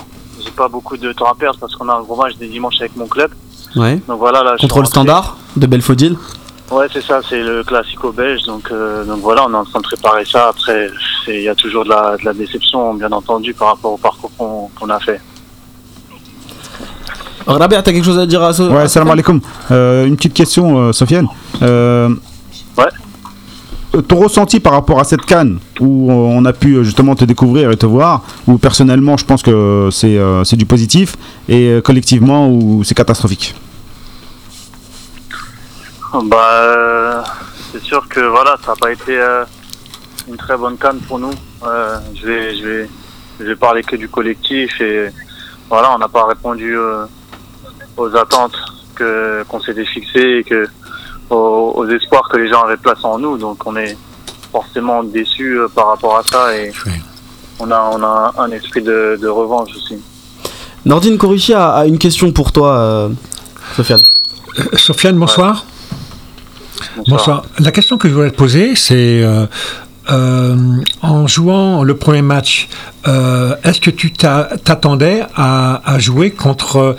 j'ai pas beaucoup de temps à perdre parce qu'on a un gros match des dimanches avec mon club. Ouais. Donc voilà, là. Contre le standard de Belfodil Ouais, c'est ça, c'est le classico belge. Donc, euh, donc voilà, on est en train de préparer ça. Après, il y a toujours de la, de la déception, bien entendu, par rapport au parcours qu'on qu'on a fait. Rabia, t'as quelque chose à dire à ce Ouais, salam alaikum. Euh, une petite question, euh, Sofiane. Ouais. euh, Ton ressenti par rapport à cette canne où on a pu euh, justement te découvrir et te voir, où personnellement je pense que c'est euh, du positif et euh, collectivement où c'est catastrophique? Bah, euh, c'est sûr que voilà, ça n'a pas été euh, une très bonne canne pour nous. Je vais, je vais, je vais parler que du collectif et voilà, on n'a pas répondu aux attentes que qu'on s'était fixées et que aux, aux espoirs que les gens avaient placés en nous. Donc, on est forcément déçus euh, par rapport à ça et on a, on a un esprit de, de revanche aussi. Nordine Koruchi a, a une question pour toi, euh, Sofiane. Euh, Sofiane, bonsoir. Bonsoir. La question que je voulais te poser, c'est euh, en jouant le premier match, euh, est-ce que tu t'a- t'attendais à, jouer contre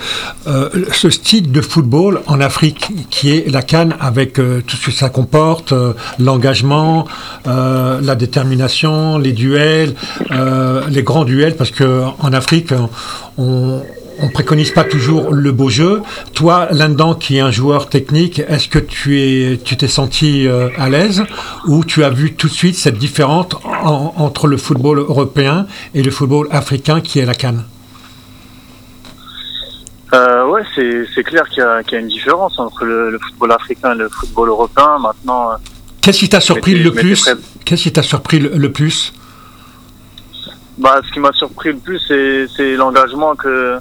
euh, ce style de football en Afrique qui est la canne avec euh, tout ce que ça comporte, euh, l'engagement, euh, la détermination, les duels, euh, les grands duels, parce que en Afrique, on préconise pas toujours le beau jeu. Toi, là-dedans, qui est un joueur technique, est-ce que tu es, tu t'es senti euh, à l'aise ou tu as vu tout de suite cette différence en- entre le football européen et le football africain qui est la canne? Euh, ouais, c'est c'est clair qu'il y, a- qu'il y a une différence entre le, le football africain et le football européen. Maintenant, euh, Qu'est-ce qui t'a surpris le plus Qu'est-ce qui t'a surpris le, le plus? Bah, ce qui m'a surpris le plus, c'est l'engagement que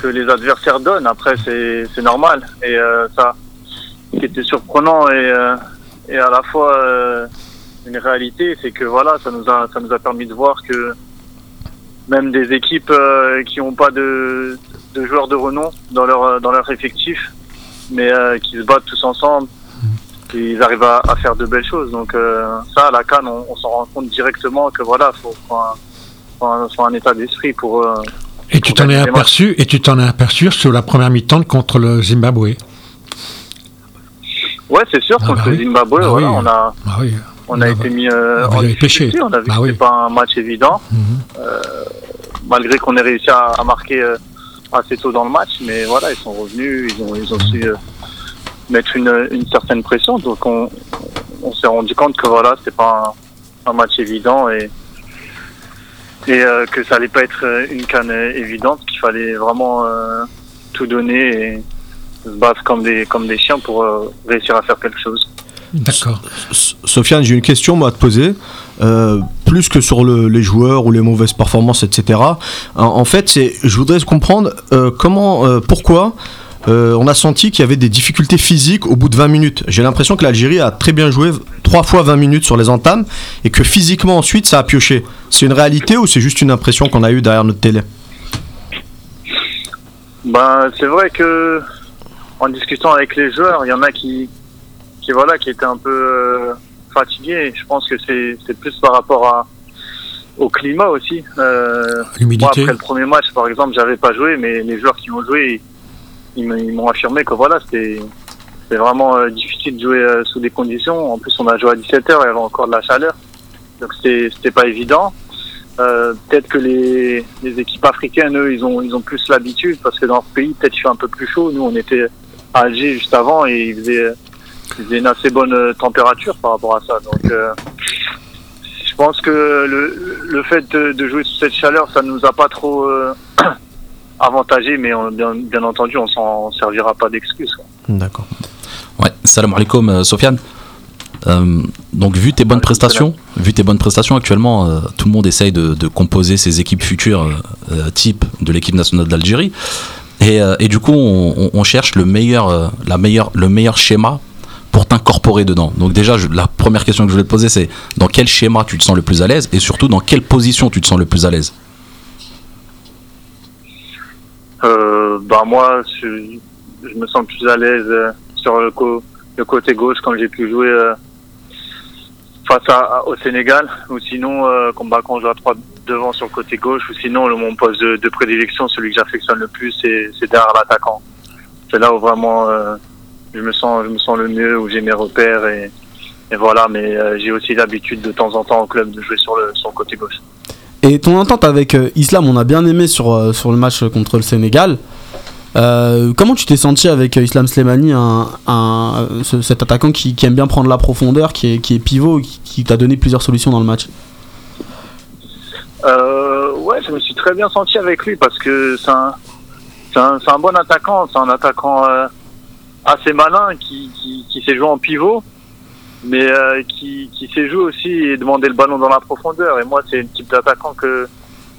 que les adversaires donnent. Après, c'est normal. Et euh, ça, ce qui était surprenant et euh, et à la fois euh, une réalité, c'est que voilà, ça nous a ça nous a permis de voir que même des équipes euh, qui n'ont pas de, de joueurs de renom dans leur dans leur effectif, mais euh, qui se battent tous ensemble, ils arrivent à, à faire de belles choses. Donc euh, ça, à la Cannes, on, on s'en rend compte directement que voilà, faut, faut un, sont, un- un état d'esprit pour. Et tu t'en es aperçu, et tu t'en es aperçu sur la première mi-temps contre le Zimbabwe. Ouais, c'est sûr, Ah contre bah le oui. Zimbabwe, Bah voilà, oui. on a, Ah oui. on a été mis euh, en avez pêché. difficulté. On a vu Bah que oui. c'était pas un match évident, Mhm. euh, malgré qu'on ait réussi à, à marquer euh, assez tôt dans le match. Mais voilà, ils sont revenus, ils ont, ils ont su euh, mettre une, une certaine pression. Donc on, on s'est rendu compte que voilà, c'était pas un, un match évident et et euh, que ça allait pas être euh, une canne euh, évidente, qu'il fallait vraiment euh, tout donner et se battre comme des comme des chiens pour euh, réussir à faire quelque chose. D'accord. Sofiane, j'ai une question moi, à te poser. Euh, plus que sur le- les joueurs ou les mauvaises performances, etc. En, en fait, c'est, je voudrais comprendre euh, comment, euh, pourquoi euh, on a senti qu'il y avait des difficultés physiques au bout de 20 minutes. J'ai l'impression que l'Algérie a très bien joué trois fois 20 minutes sur les entames et que physiquement ensuite ça a pioché. C'est une réalité ou c'est juste une impression qu'on a eue derrière notre télé? Ben, c'est vrai que en discutant avec les joueurs, il y en a qui, qui voilà, qui étaient un peu euh, fatigués. Je pense que c'est, c'est plus par rapport à, au climat aussi. Euh, L'humidité. moi, après le premier match, par exemple, j'avais pas joué, mais les joueurs qui ont joué, ils, ils m'ont affirmé que voilà, c'était, vraiment euh, difficile de jouer euh, sous des conditions. En plus, on a joué à 17h, il y avait encore de la chaleur, donc c'était, pas évident. Euh, peut-être que les, les équipes africaines, eux, ils ont, ils ont plus l'habitude parce que dans ce pays, peut-être il fait un peu plus chaud. Nous, on était à Alger juste avant et il faisait, une assez bonne température par rapport à ça. Donc, je pense que le, le fait de, de jouer sous cette chaleur, ça nous a pas trop avantagé, mais on- bien, bien entendu, on s'en servira pas d'excuse. D'accord. Ouais, salam alaikum, euh, Sofiane. Euh, donc, vu tes bonnes prestations, vu tes bonnes prestations actuellement, euh, tout le monde essaye de, de composer ses équipes futures euh, type de l'équipe nationale d'Algérie. Et, euh, et du coup, on, cherche le meilleur, euh, la meilleure, le meilleur schéma pour t'incorporer dedans. Donc déjà, je- la première question que je voulais te poser, c'est dans quel schéma tu te sens le plus à l'aise et surtout dans quelle position tu te sens le plus à l'aise Euh, bah moi, je, me sens plus à l'aise euh, sur le, côté gauche quand j'ai pu jouer euh, face au Sénégal, ou sinon euh, quand, bah, quand je joue à trois devant sur le côté gauche, ou sinon le, mon poste de, prédilection, celui que j'affectionne le plus, c'est derrière l'attaquant. C'est là où vraiment je me sens, je me sens le mieux, où j'ai mes repères et, voilà. Mais j'ai aussi l'habitude de temps en temps au club de jouer sur le, sur le côté gauche. Et ton entente avec Islam, on a bien aimé sur, sur le match contre le Sénégal. Euh, comment tu t'es senti avec euh, Islam ce- cet attaquant qui, aime bien prendre la profondeur, qui est, pivot, qui, t'a donné plusieurs solutions dans le match? Euh, ouais, je me suis très bien senti avec lui parce que c'est un, bon attaquant. C'est un attaquant assez malin qui, qui, sait jouer en pivot, mais qui sait jouer aussi et demander le ballon dans la profondeur. Et moi, c'est le type d'attaquant que,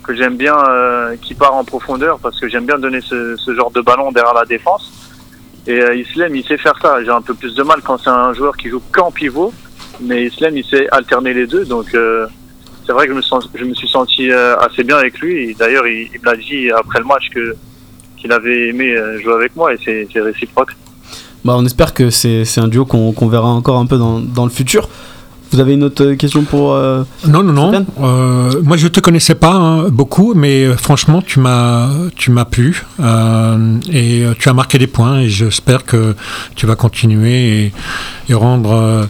que j'aime bien, euh, qui part en profondeur parce que j'aime bien donner ce, genre de ballon derrière la défense. Et euh, Islam, il sait faire ça. J'ai un peu plus de mal quand c'est un joueur qui joue qu'en pivot, mais Islam, il sait alterner les deux. Donc, euh, c'est vrai que je me, suis senti euh, assez bien avec lui. D'ailleurs, il, il me dit après le match que qu'il avait aimé euh, jouer avec moi et c'est réciproque. bah, On espère que c'est un duo qu'on qu'on verra encore un peu dans, dans le futur. Vous avez une autre euh, question pour... euh, Non, non, non. Euh, moi, je te connaissais pas hein, beaucoup, mais euh, franchement, tu m'as, tu m'as plu euh, et euh, tu as marqué des points. Et j'espère que tu vas continuer et, et rendre euh,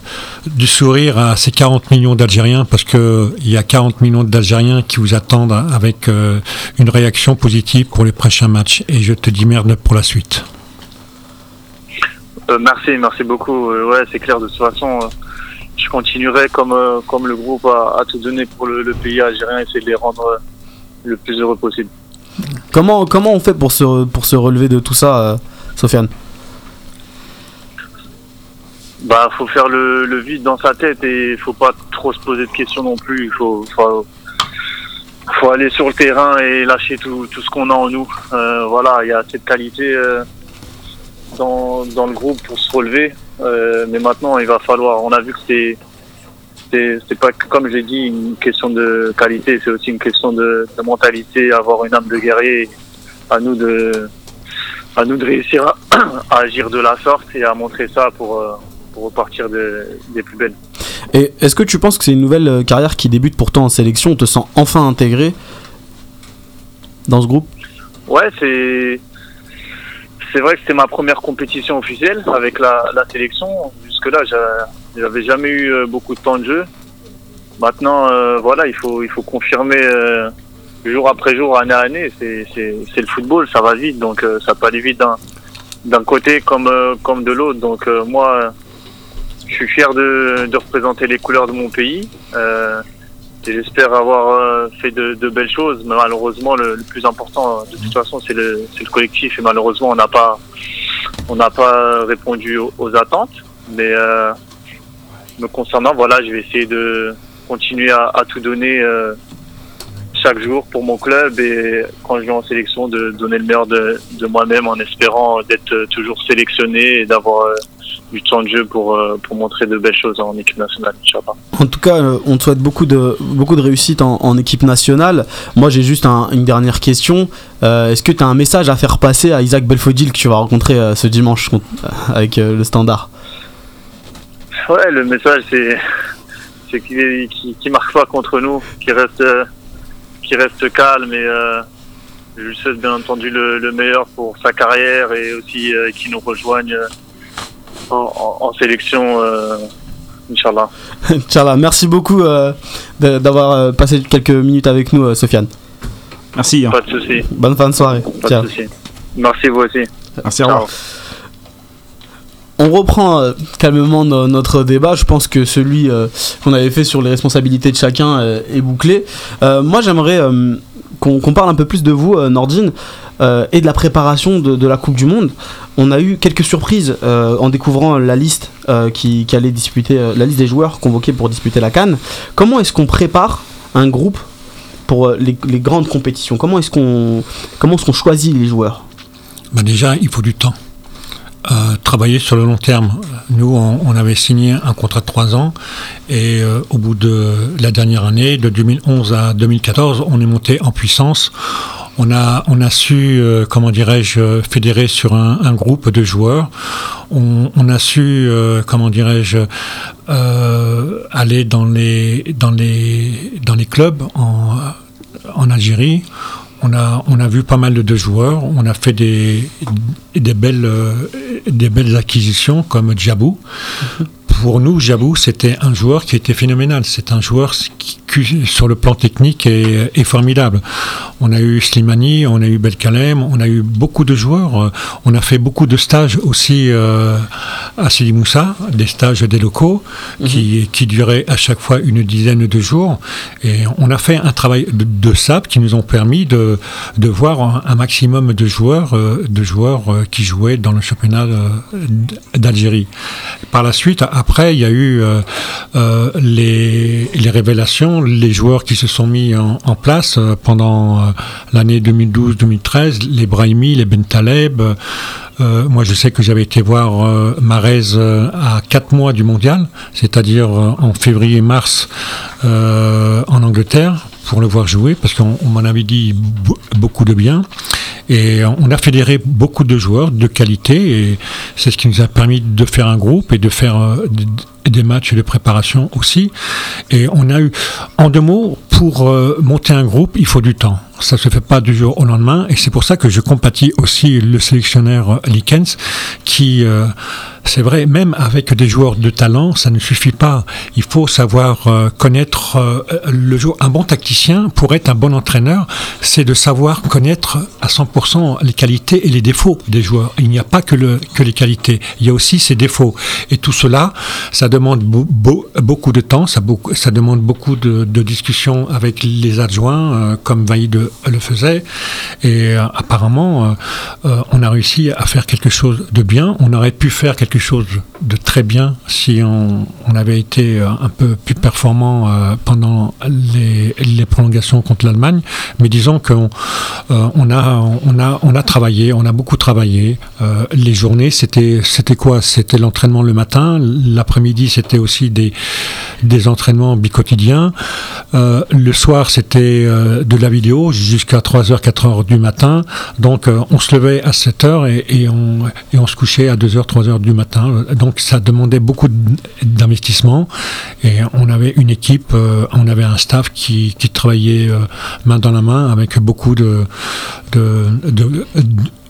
du sourire à ces 40 millions d'Algériens, parce que il y a 40 millions d'Algériens qui vous attendent avec euh, une réaction positive pour les prochains matchs. Et je te dis merde pour la suite. Euh, merci, merci beaucoup. Ouais, c'est clair. De toute façon, euh, je continuerai comme euh, comme le groupe a, a tout donné pour le, le pays algérien, essayer de les rendre euh, le plus heureux possible. comment, comment on fait pour se, pour se relever de tout ça, euh, Sofiane? Bah, faut faire le, le vide dans sa tête et faut pas trop se poser de questions non plus. Il faut, faut, faut aller sur le terrain et lâcher tout, tout ce qu'on a en nous. Euh, voilà, il y a assez de qualité euh, dans, dans le groupe pour se relever. Euh, mais maintenant, il va falloir. On a vu que c'est c'est pas comme j'ai dit une question de qualité, c'est aussi une question de, de mentalité, avoir une âme de guerrier. À nous de à nous de réussir à, à agir de la sorte et à montrer ça pour euh, pour repartir de- des plus belles. Et est-ce que tu penses que c'est une nouvelle euh, carrière qui débute pour toi en sélection On te sent enfin intégré dans ce groupe? Ouais, c'est c'est vrai que c'était ma première compétition officielle avec la, la sélection. Jusque-là, j'a- j'avais jamais eu euh, beaucoup de temps de jeu. Maintenant, euh, voilà, il faut il faut confirmer euh, jour après jour, année à année. C'est le football, ça va vite, donc euh, ça peut aller vite d'un côté comme euh, comme de l'autre. Donc euh, moi, je suis fier de de représenter les couleurs de mon pays. J'espère avoir euh, fait de, de belles choses, mais malheureusement le, le plus important de toute façon c'est le, le collectif et malheureusement on n'a pas on n'a pas répondu aux, aux attentes. Mais euh, me concernant, voilà, je vais essayer de continuer à, à tout donner euh, chaque jour pour mon club et quand je vais en sélection de donner le meilleur de, de moi-même en espérant d'être toujours sélectionné et d'avoir euh, du temps de jeu pour, euh, pour montrer de belles choses en équipe nationale. Inch'Allah. En tout cas, euh, on te souhaite beaucoup de, beaucoup de réussite en, en équipe nationale. Moi, j'ai juste un- une dernière question. Euh, Est-ce que tu as un message à faire passer à Isaac Belfodil que tu vas rencontrer euh, ce dimanche avec euh, le standard? Ouais, le message c'est c'est qu'il qui, qui marque pas contre nous, qui reste qui reste calme et je lui souhaite bien entendu le, le meilleur pour sa carrière et aussi qu'il nous rejoigne en, sélection, euh, Inch'Allah. Inch'Allah, merci beaucoup euh, d'avoir euh, passé quelques minutes avec nous, euh, Sofiane. Merci. Pas de souci, Bonne fin de soirée. pas Ciao. de souci. Merci vous aussi. Merci, au revoir. Ciao. On reprend euh, calmement no- notre débat. Je pense que celui euh, qu'on avait fait sur les responsabilités de chacun euh, est bouclé. Euh, moi, j'aimerais euh, qu'on parle un peu plus de vous, euh, Nordine, euh, et de la préparation de, la Coupe du Monde. On a eu quelques surprises euh, en découvrant la liste euh, qui, allait disputer, la liste des joueurs convoqués pour disputer la Cannes. Comment est-ce qu'on prépare un groupe pour les, grandes compétitions? Comment est-ce qu'on qu'on choisit les joueurs? Ben déjà, il faut du temps. Euh, travailler sur le long terme. Nous, on, avait signé un contrat de trois ans et euh, au bout de la dernière année, de 2011 à 2014, on est monté en puissance. On a, on a su, euh, comment dirais-je, fédérer sur un, groupe de joueurs. On, on a su, comment dirais-je, aller dans les, dans les, dans les clubs en, en Algérie. On a, vu pas mal de, joueurs. On a fait des, euh, des belles acquisitions comme Djabou. Pour nous, Djabou, c'était un joueur qui était phénoménal. C'est un joueur qui, qui, sur le plan technique, est, est formidable. On a eu Slimani, on a eu Belkalem, on a eu beaucoup de joueurs. On a fait beaucoup de stages aussi euh, à Sidi Moussa, des stages des locaux qui, qui duraient à chaque fois une dizaine de jours. Et on a fait un travail de, de sable qui nous ont permis de, de voir un, un maximum de joueurs, euh, de joueurs euh, qui jouaient dans le championnat d'Algérie. Par la suite, après, il y a eu euh, euh, les, révélations, les joueurs qui se sont mis en, place euh, pendant l'année 2012-2013, les Brahimi, les Bentaleb. Moi, je sais que j'avais été voir Marez à 4 mois du mondial, c'est-à-dire en février-mars en Angleterre, pour le voir jouer, parce qu'on on m'en avait dit beaucoup de bien. Et on a fédéré beaucoup de joueurs de qualité, et c'est ce qui nous a permis de faire un groupe et de faire euh, des matchs de préparation aussi. Et on a eu, en deux mots, pour euh, monter un groupe, il faut du temps. Ça se fait pas du jour au lendemain, et c'est pour ça que je compatis aussi le sélectionneur euh, Likens, qui, c'est vrai, même avec des joueurs de talent, ça ne suffit pas. Il faut savoir euh, connaître euh, le jour. Un bon tacticien, pour être un bon entraîneur, c'est de savoir connaître à 100% les qualités et les défauts des joueurs. Il n'y a pas que, le, que les qualités, il y a aussi ses défauts. Et tout cela, ça demande beau- beau- beaucoup de temps, ça, ça demande beaucoup de, discussions avec les adjoints, euh, comme Vaïd le faisait. Et apparemment, on a réussi à faire quelque chose de bien. On aurait pu faire quelque chose de très bien si on, avait été euh, un peu plus performant euh, pendant les, prolongations contre l'Allemagne. Mais disons qu'on euh, a, on a, on a travaillé, on a beaucoup travaillé. Les journées, c'était, c'était quoi? C'était l'entraînement le matin. L'après-midi, c'était aussi des, des entraînements bicotidiens. Le soir, c'était de la vidéo jusqu'à 3h, 4h du matin. Donc, on se levait à 7h et, et on, et on se couchait à 2h, 3h du matin. Donc ça demandait beaucoup d'investissement. Et on avait une équipe, euh, on avait un staff qui, travaillait euh, main dans la main avec beaucoup de, de, de,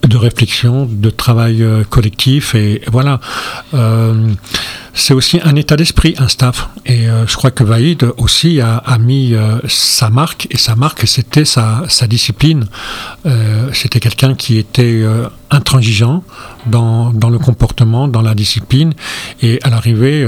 de réflexion, de travail euh, collectif. Et voilà. C'est aussi un état d'esprit, un staff. Et euh, je crois que Vaïd aussi a, mis euh, sa marque, et sa marque, c'était sa, discipline. Euh, c'était quelqu'un qui était intransigeant dans, le comportement, dans la discipline, et à l'arrivée,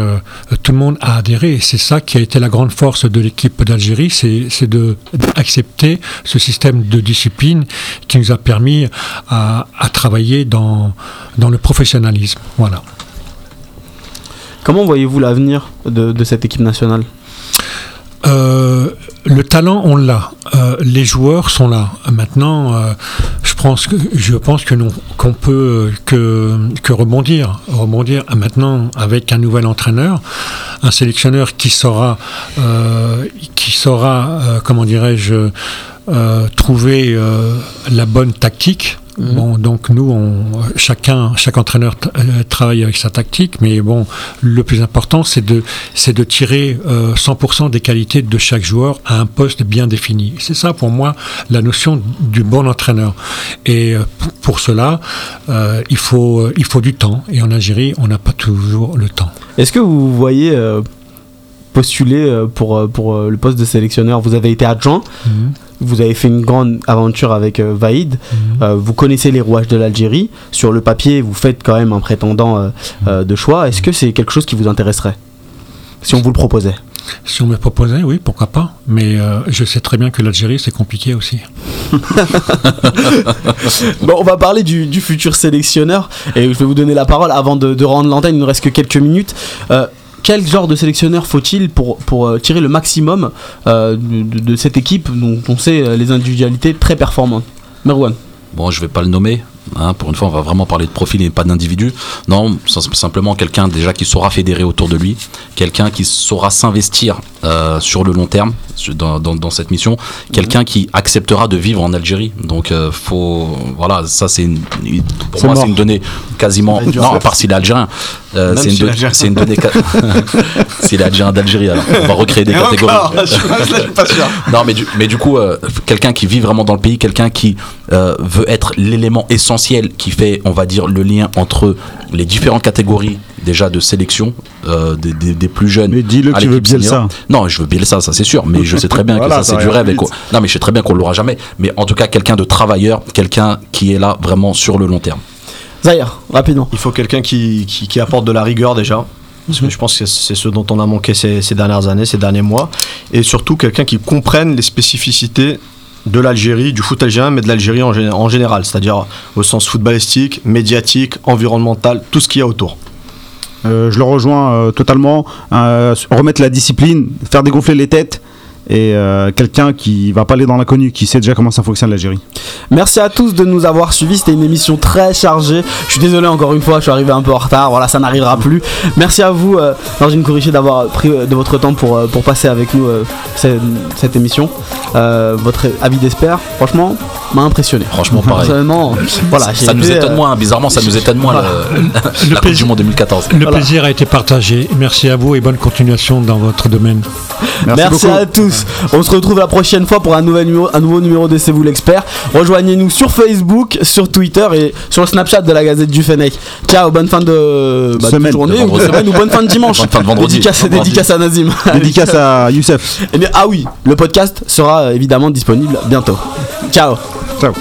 tout le monde a adhéré. Et c'est ça qui a été la grande force de l'équipe d'Algérie, c'est d'accepter ce système de discipline qui nous a permis à, à travailler dans, dans le professionnalisme. Voilà. Comment voyez-vous l'avenir de, cette équipe nationale? Euh, le talent, on l'a. Euh, les joueurs sont là. Maintenant, euh, je pense que je qu'on peut que rebondir, rebondir. Maintenant avec un nouvel entraîneur, un sélectionneur qui saura comment dirais-je euh, trouver la bonne tactique. Bon, donc nous, on, chacun, chaque entraîneur euh, travaille avec sa tactique, mais bon, le plus important, c'est de, c'est de tirer euh, 100% des qualités de chaque joueur à un poste bien défini. C'est ça, pour moi, la notion du bon entraîneur. Et euh, pour, cela, euh, il faut, euh, il faut du temps. Et en Algérie, on n'a pas toujours le temps. Est-ce que vous voyez euh, postuler euh, pour, euh, pour euh, le poste de sélectionneur? Vous avez été adjoint, Mhm. Vous avez fait une grande aventure avec euh, Vaïd, Euh, vous connaissez les rouages de l'Algérie. Sur le papier, vous faites quand même un prétendant euh, euh, de choix. Est-ce que c'est quelque chose qui vous intéresserait Si on vous le proposait? Si on me proposait, oui, pourquoi pas. Mais euh, je sais très bien que l'Algérie, c'est compliqué aussi. Bon, on va parler du, du futur sélectionneur et je vais vous donner la parole avant de, de rendre l'antenne. Il ne nous reste que quelques minutes. Euh, quel genre de sélectionneur faut-il pour, pour euh, tirer le maximum euh, de, cette équipe dont on sait euh, les individualités très performantes? Merwan. Bon, je vais pas le nommer. Hein, pour une fois, on va vraiment parler de profil et pas d'individu. Non, sim- simplement quelqu'un déjà qui saura fédérer autour de lui, quelqu'un qui saura s'investir euh, sur le long terme dans, dans- dans cette mission, quelqu'un qui acceptera de vivre en Algérie. Donc, euh, faut, voilà, ça c'est une, pour C'est moi mort. c'est une donnée quasiment. Non, à part s'il est algérien. Euh, c'est une, donnée. s'il est algérien d'Algérie, alors on va recréer des Et catégories. encore, je suis pas- sûr. Non, mais du, mais du coup, euh, quelqu'un qui vit vraiment dans le pays, quelqu'un qui veut être l'élément essentiel qui fait, on va dire, le lien entre les différentes catégories déjà de sélection euh, des, des- des plus jeunes. Mais dis-le que tu veux Bielsa. senior. Non, je veux Bielsa, ça c'est sûr, mais je sais très bien Voilà, que ça ça c'est du rêve. et Non, mais je sais très bien qu'on l'aura jamais. Mais en tout cas, quelqu'un de travailleur, quelqu'un qui est là vraiment sur le long terme. Zahir, rapidement. Il faut quelqu'un qui, qui, qui apporte de la rigueur déjà. Parce que je pense que c'est ce dont on a manqué ces, ces dernières années, ces derniers mois. Et surtout quelqu'un qui comprenne les spécificités de l'Algérie, du foot algérien, mais de l'Algérie en, gé- en général. C'est-à-dire au sens footballistique, médiatique, environnemental, tout ce qu'il y a autour. Euh, je le rejoins euh, totalement. Euh, remettre la discipline, faire dégonfler les têtes et euh, quelqu'un qui va pas aller dans l'inconnu, qui sait déjà comment ça fonctionne l'Algérie. Merci à tous de nous avoir suivis. C'était une émission très chargée. Je suis désolé encore une fois, je suis arrivé un peu en retard. Voilà, ça n'arrivera plus. Merci à vous, euh, Norgine Kourichi, d'avoir pris euh, de votre temps pour, euh, pour passer avec nous euh, cette, cette émission. Euh, votre avis d'espère, franchement, m'a impressionné. Franchement, pareil. Personnellement, voilà, ça, nous étonne euh, moins, bizarrement, ça nous étonne moins le- la Coupe plaisir- du Monde 2014. Le plaisir a été partagé. Merci à vous et bonne continuation dans votre domaine. Merci, à tous. On se retrouve la prochaine fois pour un, nouvel numéro, un nouveau numéro de C'est vous l'expert. Rejoignez-nous sur Facebook, sur Twitter et sur le Snapchat de la Gazette du Fennec. Ciao, bonne fin de, bah, de Semaine. journée De ou de vendredi. semaine ou bonne fin de dimanche. Bonne fin de vendredi. Dédicace, Vendredi. dédicace à Nazim. Dédicace à Youssef. Eh bien, ah oui, le podcast sera euh, évidemment disponible bientôt. Ciao. Ciao.